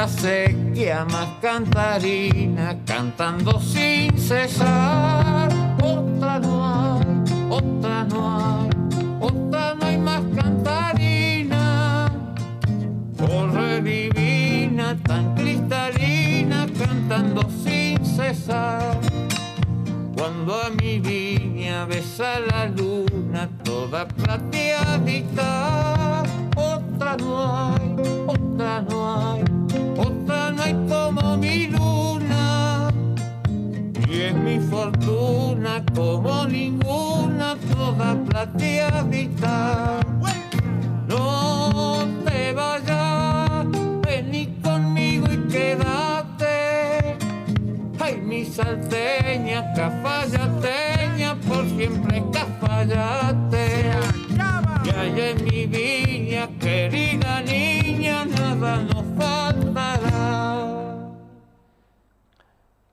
Speaker 8: la sequía más cantarina, cantando sin cesar. Otra no hay, otra no hay, otra no hay más cantarina. Corre divina, tan cristalina, cantando sin cesar. Cuando a mi viña besa la luna, toda plateadita, otra no hay, otra no hay, hay como mi luna. Y es mi fortuna como ninguna, toda plateadita. No te vayas, vení conmigo y quédate. Ay, mi salteña, cafayateña, por siempre cafayate. Y allá en mi viña, querida niña, nada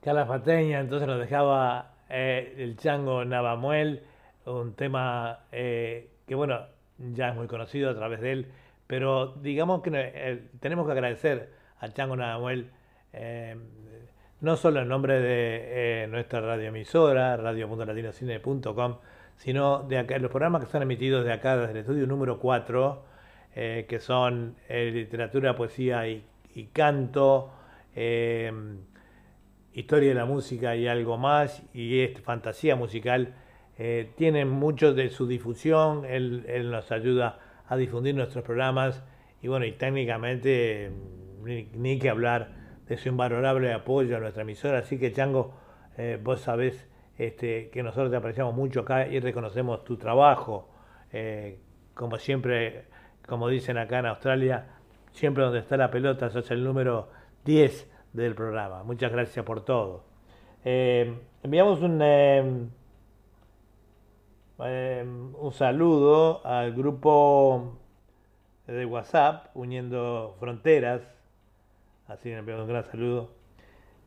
Speaker 1: Calafateña, entonces nos dejaba eh, el Chango Navamuel, un tema eh, que bueno, ya es muy conocido a través de él, pero digamos que eh, tenemos que agradecer al Chango Navamuel, no solo en nombre de nuestra radioemisora, radio.latinocine.com, sino de acá, los programas que están emitidos de acá desde el estudio número 4, eh, que son literatura, poesía y, canto, historia de la música y algo más, y es fantasía musical, eh, tienen mucho de su difusión, él, nos ayuda a difundir nuestros programas, y bueno, y técnicamente ni, ni que hablar de su invalorable apoyo a nuestra emisora, así que Chango, eh, vos sabés este, que nosotros te apreciamos mucho acá y reconocemos tu trabajo, eh, como siempre, como dicen acá en Australia, siempre donde está la pelota, sos el número 10 del programa. Muchas gracias por todo. Eh, enviamos un, eh, eh, un saludo al grupo de WhatsApp, Uniendo Fronteras. Así le enviamos un gran saludo.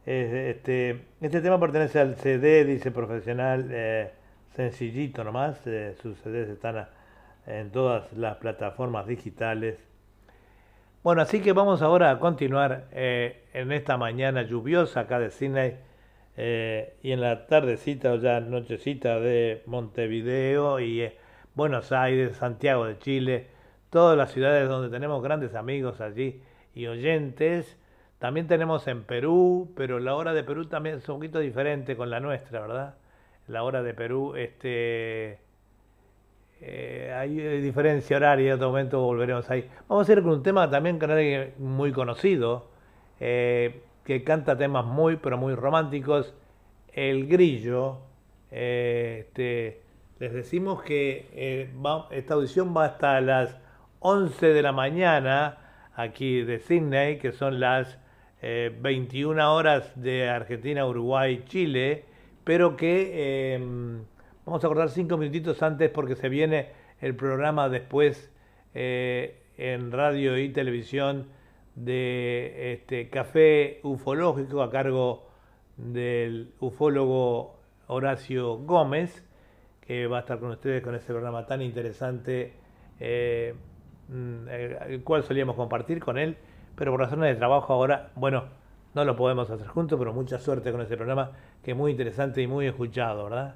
Speaker 1: Este, este tema pertenece al CD, dice profesional, sencillito nomás. sus CDs están en todas las plataformas digitales. Bueno, así que vamos ahora a continuar eh, en esta mañana lluviosa acá de Sydney eh, y en la tardecita o ya nochecita de Montevideo y eh, Buenos Aires, Santiago de Chile, todas las ciudades donde tenemos grandes amigos allí y oyentes. También tenemos en Perú, pero la hora de Perú también es un poquito diferente con la nuestra, ¿verdad? La hora de Perú, este, eh, hay eh, diferencia horaria, en otro momento volveremos ahí. Vamos a ir con un tema también alguien muy conocido, eh, que canta temas muy, pero muy románticos, El Grillo. Este, les decimos que esta audición va hasta las 11 de la mañana aquí de Sydney, que son las eh, 21 horas de Argentina, Uruguay, Chile, pero que eh, vamos a acordar cinco minutitos antes porque se viene el programa después eh, en radio y televisión de este café ufológico a cargo del ufólogo Horacio Gómez, que va a estar con ustedes con ese programa tan interesante, eh, mm, eh, el cual solíamos compartir con él, pero por razones de trabajo ahora, bueno, no lo podemos hacer juntos, pero mucha suerte con ese programa, que es muy interesante y muy escuchado, ¿verdad?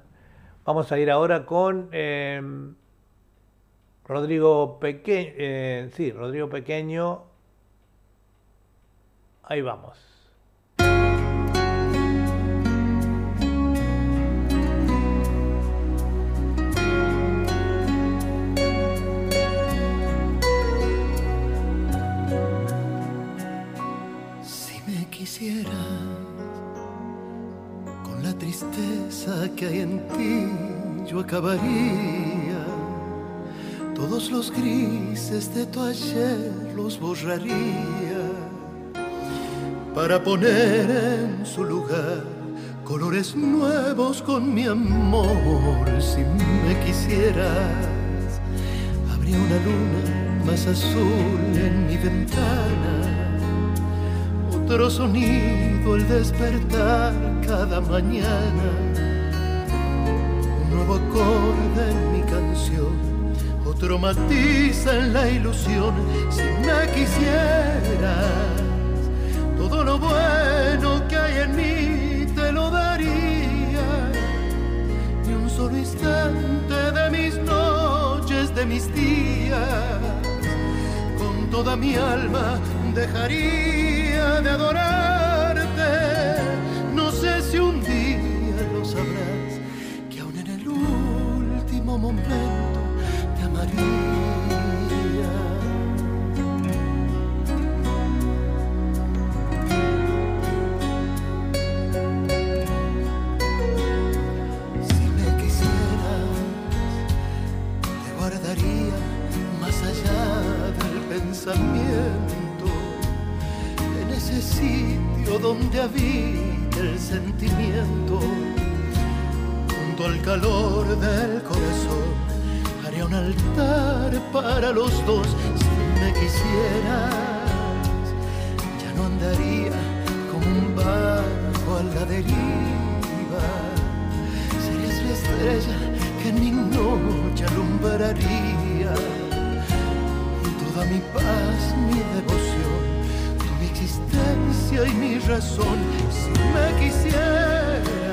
Speaker 1: Vamos a ir ahora con eh, Rodrigo Pequeño, sí, Rodrigo Pequeño, ahí vamos.
Speaker 10: Si me quisieras, que hay en ti, yo acabaría. Todos los grises de tu ayer los borraría para poner en su lugar colores nuevos con mi amor. Si me quisieras, habría una luna más azul en mi ventana otro sonido al despertar cada mañana, nuevo acorde en mi canción, otro matiz en la ilusión. Si me quisieras, todo lo bueno que hay en mí te lo daría, ni un solo instante de mis noches, de mis días con toda mi alma dejaría de adorarte. No sé si un día momento te amaría. Si me quisieras, te guardaría más allá del pensamiento, en ese sitio donde habita el sentimiento, al calor del corazón, haría un altar para los dos. Si me quisieras, ya no andaría como un barco a la deriva serías la estrella que en mi noche alumbraría. Toda mi paz, mi devoción, tu mi existencia y mi razón. Si me quisieras,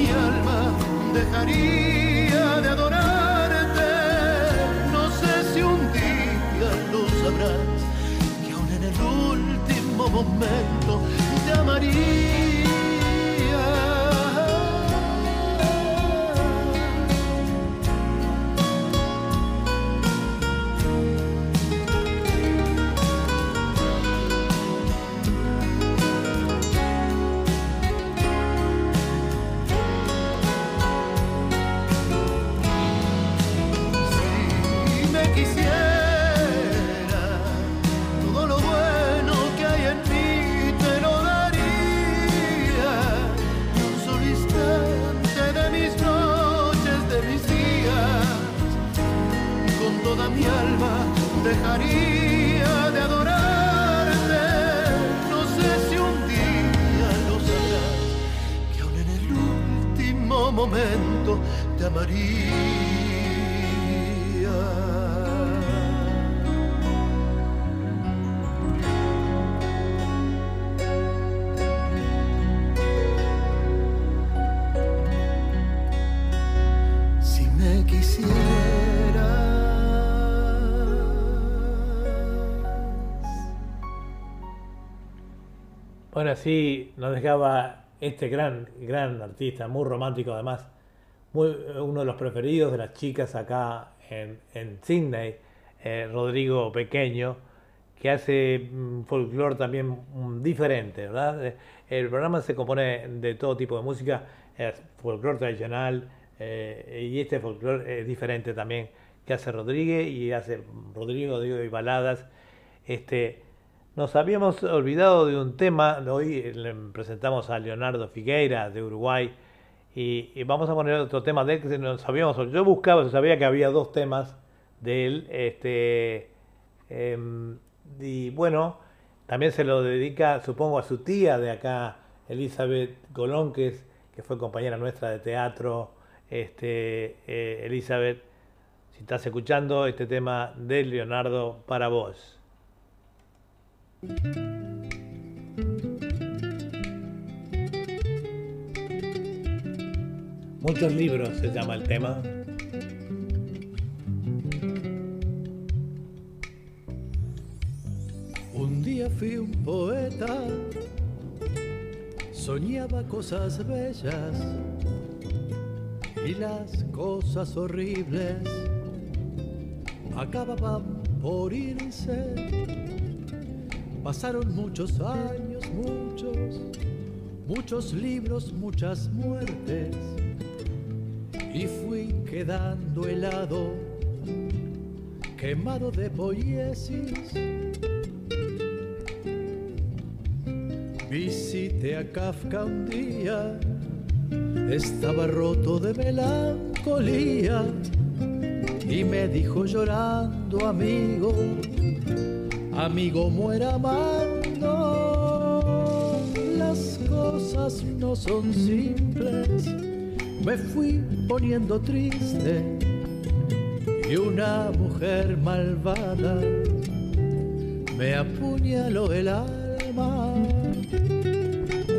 Speaker 10: mi alma dejaría de adorarte. No sé si un día lo sabrás, que aún en el último momento te amaría.
Speaker 1: Bueno, así nos dejaba este gran, gran artista, muy romántico además, uno de los preferidos de las chicas acá en, en Sydney, eh, Rodrigo Pequeño, que hace mm, folclore también mm, diferente, ¿verdad? Eh, El programa se compone de todo tipo de música, folclore tradicional, eh, y este folclore es diferente también que hace Rodríguez y hace Rodrigo y baladas. Este, nos habíamos olvidado de un tema, hoy le presentamos a Leonardo Figueira de Uruguay y, vamos a poner otro tema de él que nos habíamos. Yo buscaba, sabía que había dos temas de él, este, em, y bueno, también se lo dedica, supongo, a su tía de acá, Elizabeth Colón, que fue compañera nuestra de teatro. Este, eh, Elizabeth, si estás escuchando este tema de Leonardo para vos. Muchos libros se llama el tema.
Speaker 4: Un día fui un poeta, soñaba cosas bellas y las cosas horribles acababan por irse. Pasaron muchos años, muchos, muchos libros, muchas muertes y fui quedando helado, quemado de poiesis. Visité a Kafka un día, estaba roto de melancolía y me dijo llorando, amigo, amigo, muera amando. Las cosas no son simples, me fui poniendo triste y una mujer malvada me apuñaló el alma.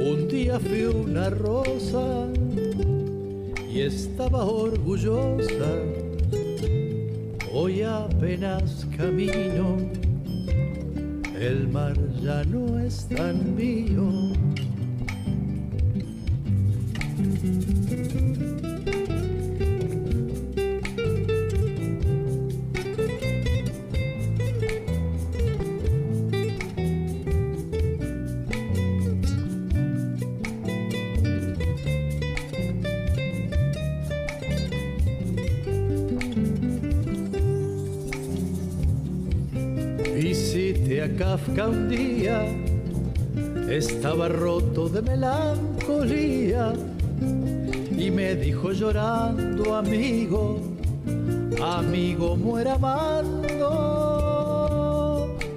Speaker 4: Un día fui una rosa y estaba orgullosa. Hoy apenas camino, el mar ya no es tan mío. Kafka un día, estaba roto de melancolía y me dijo llorando, amigo, amigo, muera amando.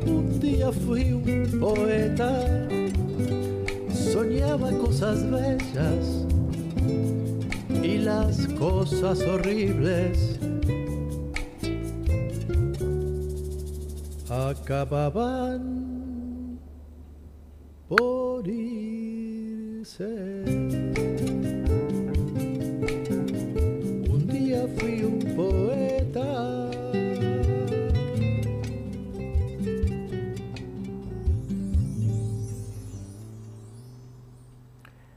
Speaker 4: Un día fui un poeta, soñaba cosas bellas y las cosas horribles acababan por irse. Un día fui un poeta.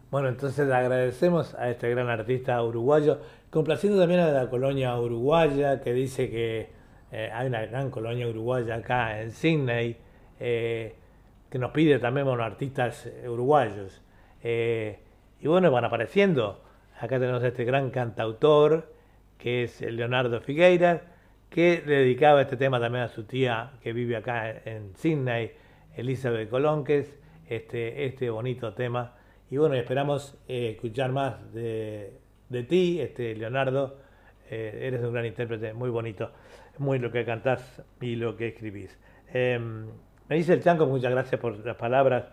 Speaker 1: Bueno, entonces agradecemos a este gran artista uruguayo, complaciendo también a la colonia uruguaya que dice que eh, hay una gran colonia uruguaya acá en Sydney, eh, que nos pide también bueno, artistas eh, uruguayos. Y bueno, van apareciendo. Acá tenemos a este gran cantautor, que es Leonardo Figueiras, que dedicaba este tema también a su tía que vive acá en Sydney, Elizabeth Colonques, este, este bonito tema. Y bueno, esperamos escuchar más de, de ti, este Leonardo. Eres un gran intérprete, muy bonito. Muy lo que cantás y lo que escribís. Eh, me dice el Chanco, muchas gracias por las palabras.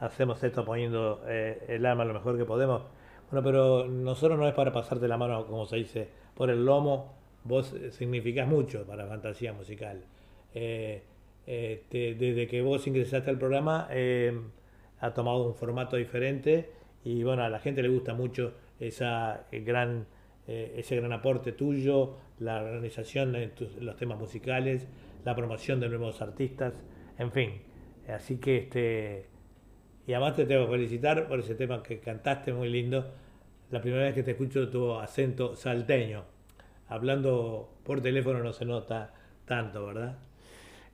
Speaker 1: Hacemos esto poniendo eh, el alma lo mejor que podemos. Bueno, pero nosotros no es para pasarte la mano, como se dice, por el lomo. Vos significás mucho para Fantasía Musical. Eh, eh, desde que vos ingresaste al programa, eh, ha tomado un formato diferente y bueno, a la gente le gusta mucho esa eh, gran, eh, ese gran aporte tuyo, la organización de tus- los temas musicales, la promoción de nuevos artistas, en fin. Así que este y además te tengo que felicitar por ese tema que cantaste muy lindo. La primera vez que te escucho tu acento salteño. Hablando por teléfono no se nota tanto, ¿verdad?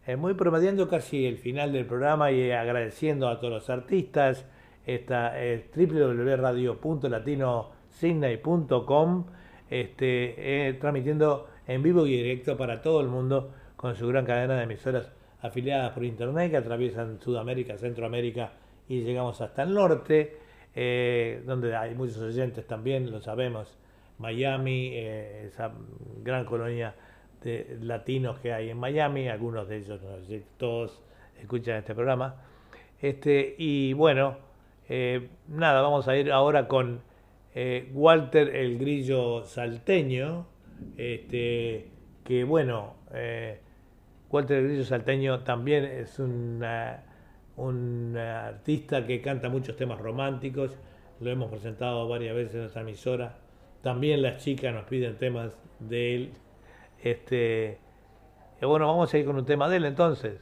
Speaker 1: Eh, muy promediando casi el final del programa y agradeciendo a todos los artistas. Esta es www.radio.latinosidney.com este, eh, transmitiendo en vivo y directo para todo el mundo con su gran cadena de emisoras afiliadas por internet que atraviesan Sudamérica, Centroamérica y llegamos hasta el norte, eh, donde hay muchos oyentes también, lo sabemos. Miami, eh, esa gran colonia de latinos que hay en Miami, algunos de ellos, todos escuchan este programa. Este, y bueno, nada, vamos a ir ahora con eh, Walter el Grillo Salteño, este, que bueno, eh, Walter el Grillo Salteño también es un artista que canta muchos temas románticos, lo hemos presentado varias veces en nuestra emisora. También las chicas nos piden temas de él. Este, y bueno, vamos a ir con un tema de él entonces.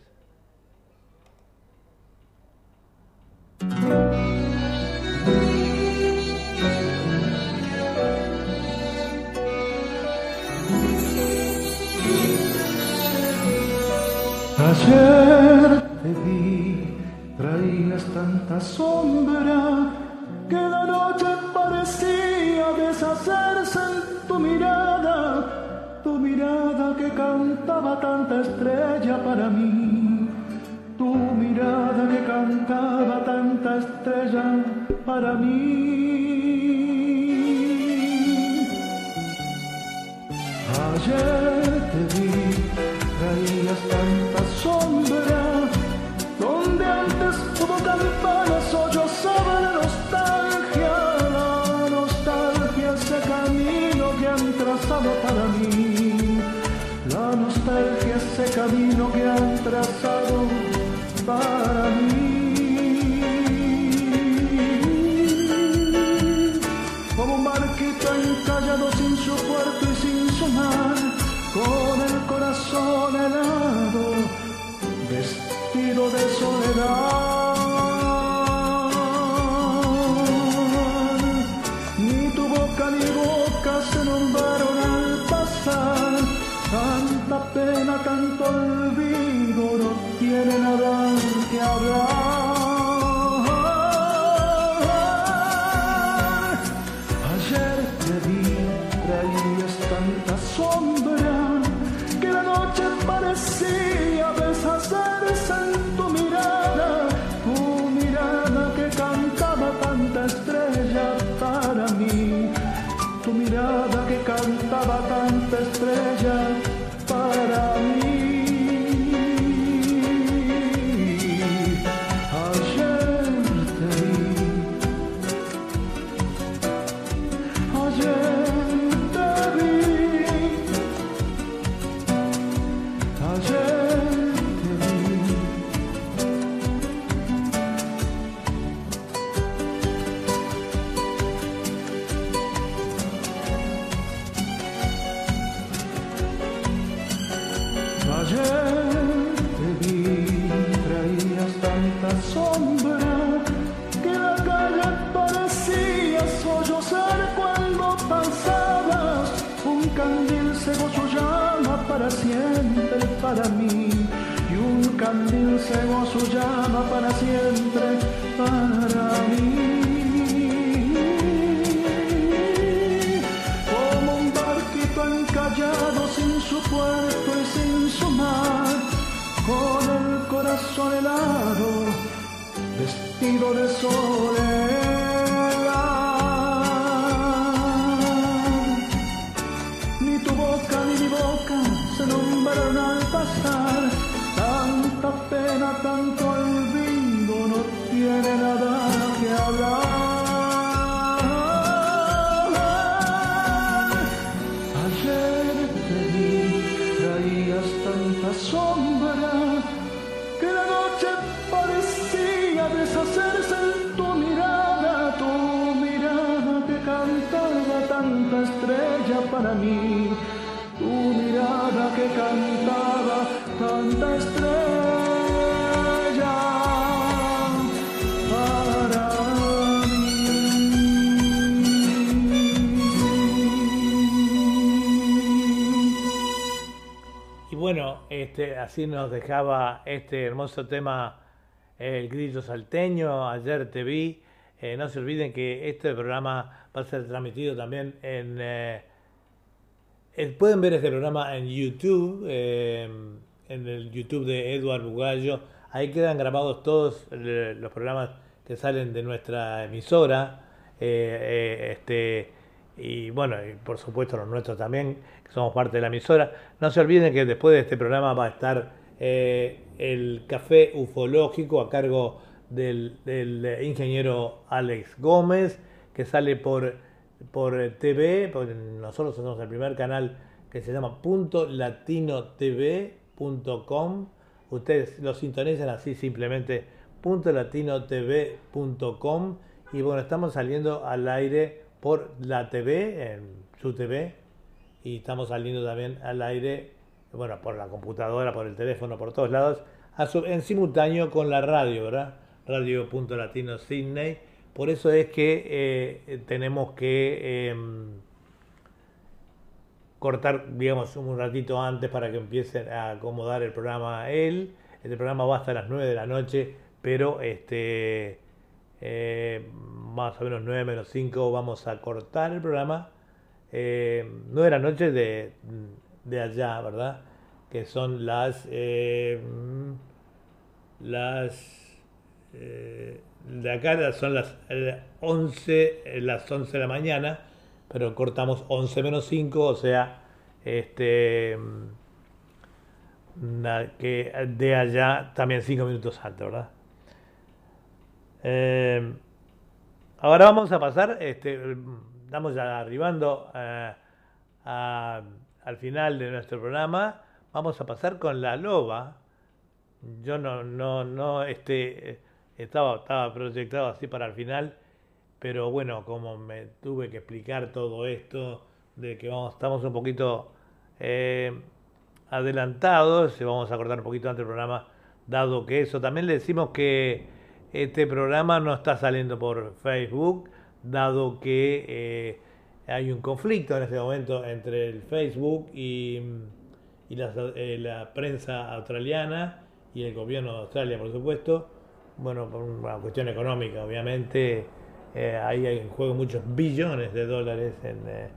Speaker 11: Ayer te vi, traías tanta sombra que la noche parecía deshacerse en tu mirada, tu mirada que cantaba tanta estrella para mí, tu mirada que cantaba tanta estrella para mí. Ayer tanta
Speaker 1: así nos dejaba este hermoso tema El Grillo Salteño, ayer te vi. Eh, no se olviden que este programa va a ser transmitido también en... eh, eh, pueden ver este programa en YouTube, en el YouTube de Eduard Bugallo. Ahí quedan grabados todos los programas que salen de nuestra emisora. este, y bueno, y por supuesto los nuestros también, somos parte de la emisora. No se olviden que después de este programa va a estar eh, el café ufológico a cargo del, eh, ingeniero Alex Gómez, que sale por, por eh, TV, porque nosotros somos el primer canal que se llama punto latinotv.com. Ustedes lo sintonizan así simplemente punto latinotv.com y bueno, estamos saliendo al aire por la TV, en su TV, y estamos saliendo también al aire, bueno, por la computadora, por el teléfono, por todos lados, en simultáneo con la radio, ¿verdad? Radio Latino Sydney. Por eso es que eh, tenemos que em, cortar, digamos, un ratito antes para que empiecen a acomodar el programa él. Este programa va hasta las 9 de la noche, pero este eh, más o menos 9 menos 5 vamos a cortar el programa. Eh, 9 de la noche de, de allá, ¿verdad? Que son las eh, las eh, de acá son las eh, 11, eh, las 11 de la mañana, pero cortamos 11 menos 5, o sea, este que de allá también 5 minutos antes, ¿verdad? Eh, ahora vamos a pasar, este, estamos ya arribando eh, al final de nuestro programa, vamos a pasar con la loba. Yo no, no, no, este, eh, estaba, estaba proyectado así para el final, pero bueno, como me tuve que explicar todo esto, de que vamos, estamos un poquito eh, adelantados, vamos a cortar un poquito antes el programa, dado que eso, también le decimos que este programa no está saliendo por Facebook, dado que eh, hay un conflicto en este momento entre el Facebook y, y la, eh, la prensa australiana y el gobierno de Australia, por supuesto. Bueno, por una cuestión económica, obviamente, eh, ahí hay en juego muchos billones de dólares en, eh,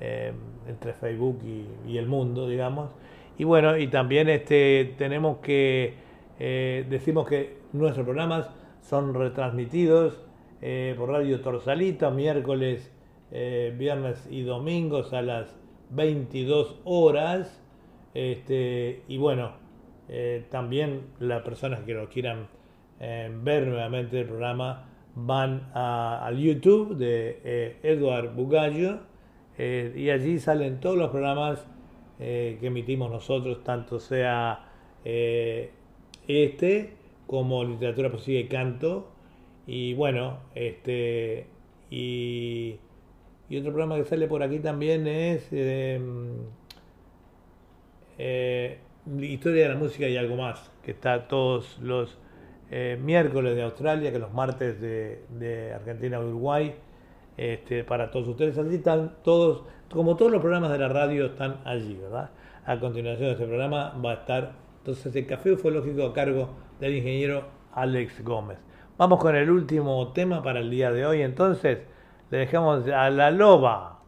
Speaker 1: eh, entre Facebook y, y el mundo, digamos. Y bueno, y también este, tenemos que, decimos que nuestros programas son retransmitidos eh, por Radio Torsalita, miércoles, eh, viernes y domingos a las 22 horas. Este, y bueno, eh, también las personas que lo quieran ver nuevamente el programa van al YouTube de Edward Bugallo y allí salen todos los programas que emitimos nosotros, tanto sea este como literatura, poesía y canto. Y bueno, este y, otro programa que sale por aquí también es eh, eh, Historia de la música y algo más, que está todos los eh, miércoles de Australia, que los martes de, de Argentina Uruguay, este, para todos ustedes. Así están todos, como todos los programas de la radio están allí, ¿verdad? A continuación de este programa va a estar entonces el café ufológico a cargo del ingeniero Alex Gómez. Vamos con el último tema para el día de hoy, entonces le dejamos a la loba.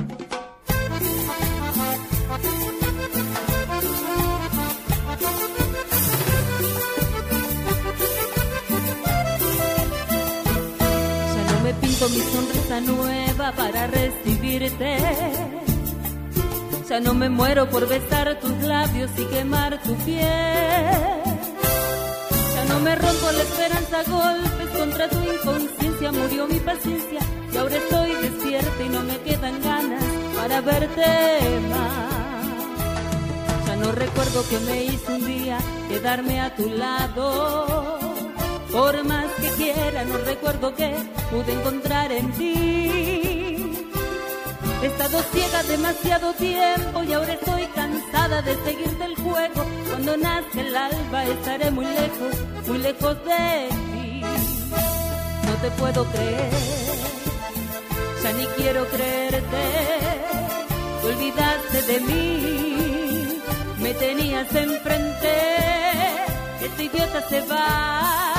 Speaker 2: Ya no me pinto mi sonrisa nueva para recibirte. Ya no me muero por besar tus labios y quemar tu piel. No me rompo la esperanza golpes contra tu inconsciencia. Murió mi paciencia y ahora estoy despierta y no me quedan ganas para verte más. Ya no recuerdo que me hizo un día quedarme a tu lado
Speaker 12: Por más que quiera, no recuerdo que pude encontrar en ti. He estado ciega demasiado tiempo y ahora estoy cansada de seguir del juego. Cuando nazca el alba estaré muy lejos, muy lejos de ti. No te puedo creer, ya ni quiero creerte. Te olvidaste de mí, me tenías enfrente. Este idiota se va,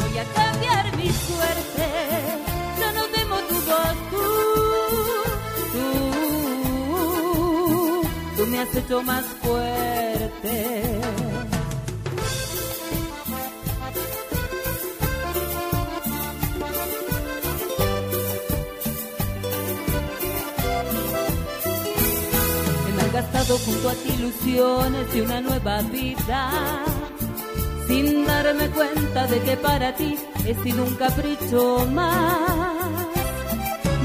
Speaker 12: voy a cambiar mi suerte. Me has hecho más fuerte. He malgastado junto a ti ilusiones de una nueva vida. Sin darme cuenta de que para ti he sido un capricho más.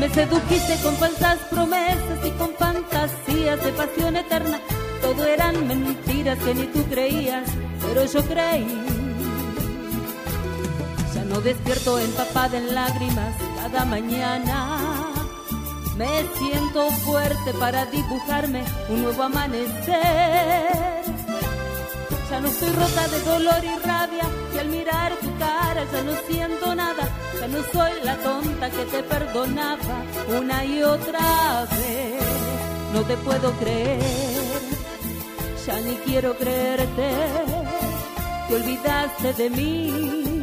Speaker 12: Me sedujiste con falsas promesas y con fantasías de pasión eterna. Todo eran mentiras que ni tú creías, pero yo creí. Ya no despierto empapada en lágrimas cada mañana. Me siento fuerte para dibujarme un nuevo amanecer. Ya no estoy rota de dolor y rabia y al mirar tu cara ya no siento nada. Ya no soy la tonta que te perdonaba una y otra vez. No te puedo creer, ya ni quiero creerte. Te olvidaste de mí,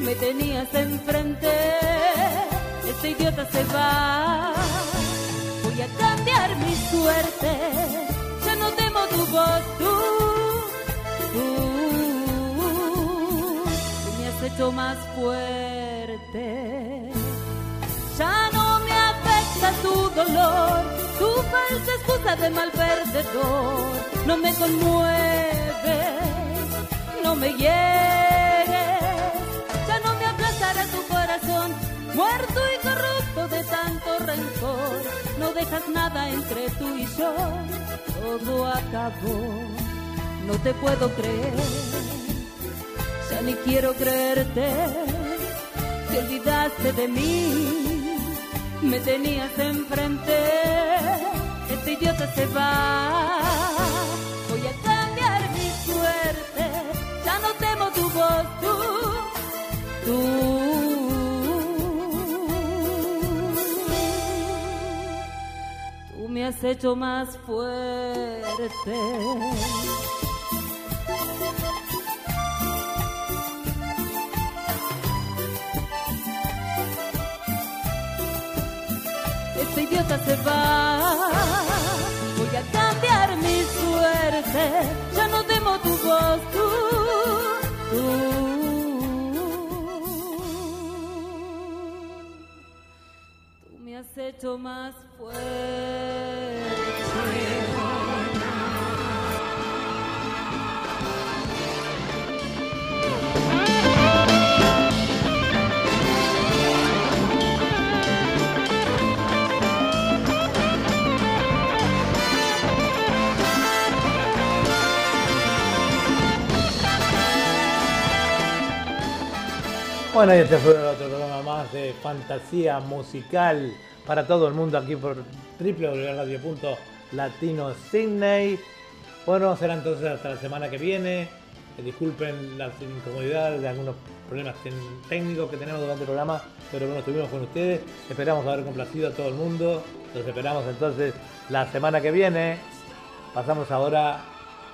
Speaker 12: me tenías enfrente. Este idiota se va, voy a cambiar mi suerte. Ya no temo tu voz, tú tú, tú me has hecho más fuerte. Ya no me afecta tu dolor, tu falsa excusa de mal perdedor. No me conmueve, no me hieres. Ya no me aplastará tu corazón, muerto y corrupto de tanto rencor. No dejas nada entre tú y yo, todo acabó no te puedo creer, ya ni quiero creerte, te olvidaste de mí, me tenías enfrente, este idiota se va, voy a cambiar mi suerte, ya no temo tu voz, tú, tú, tú me has hecho más fuerte. Este idiota se va. Voy a cambiar mi suerte, ya no temo tu voz, tú, tú. Tú me has hecho más fuerte.
Speaker 1: Bueno, y este fue otro programa más de fantasía musical para todo el mundo aquí por www.radio.latino Sydney. Bueno, será entonces hasta la semana que viene. Eh, Disculpen las incomodidades de algunos problemas técnicos que tenemos durante el programa, pero bueno, estuvimos con ustedes. Esperamos haber complacido a todo el mundo. Los esperamos entonces la semana que viene. Pasamos ahora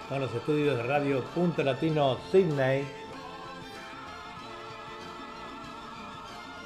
Speaker 1: con los estudios de Radio Punto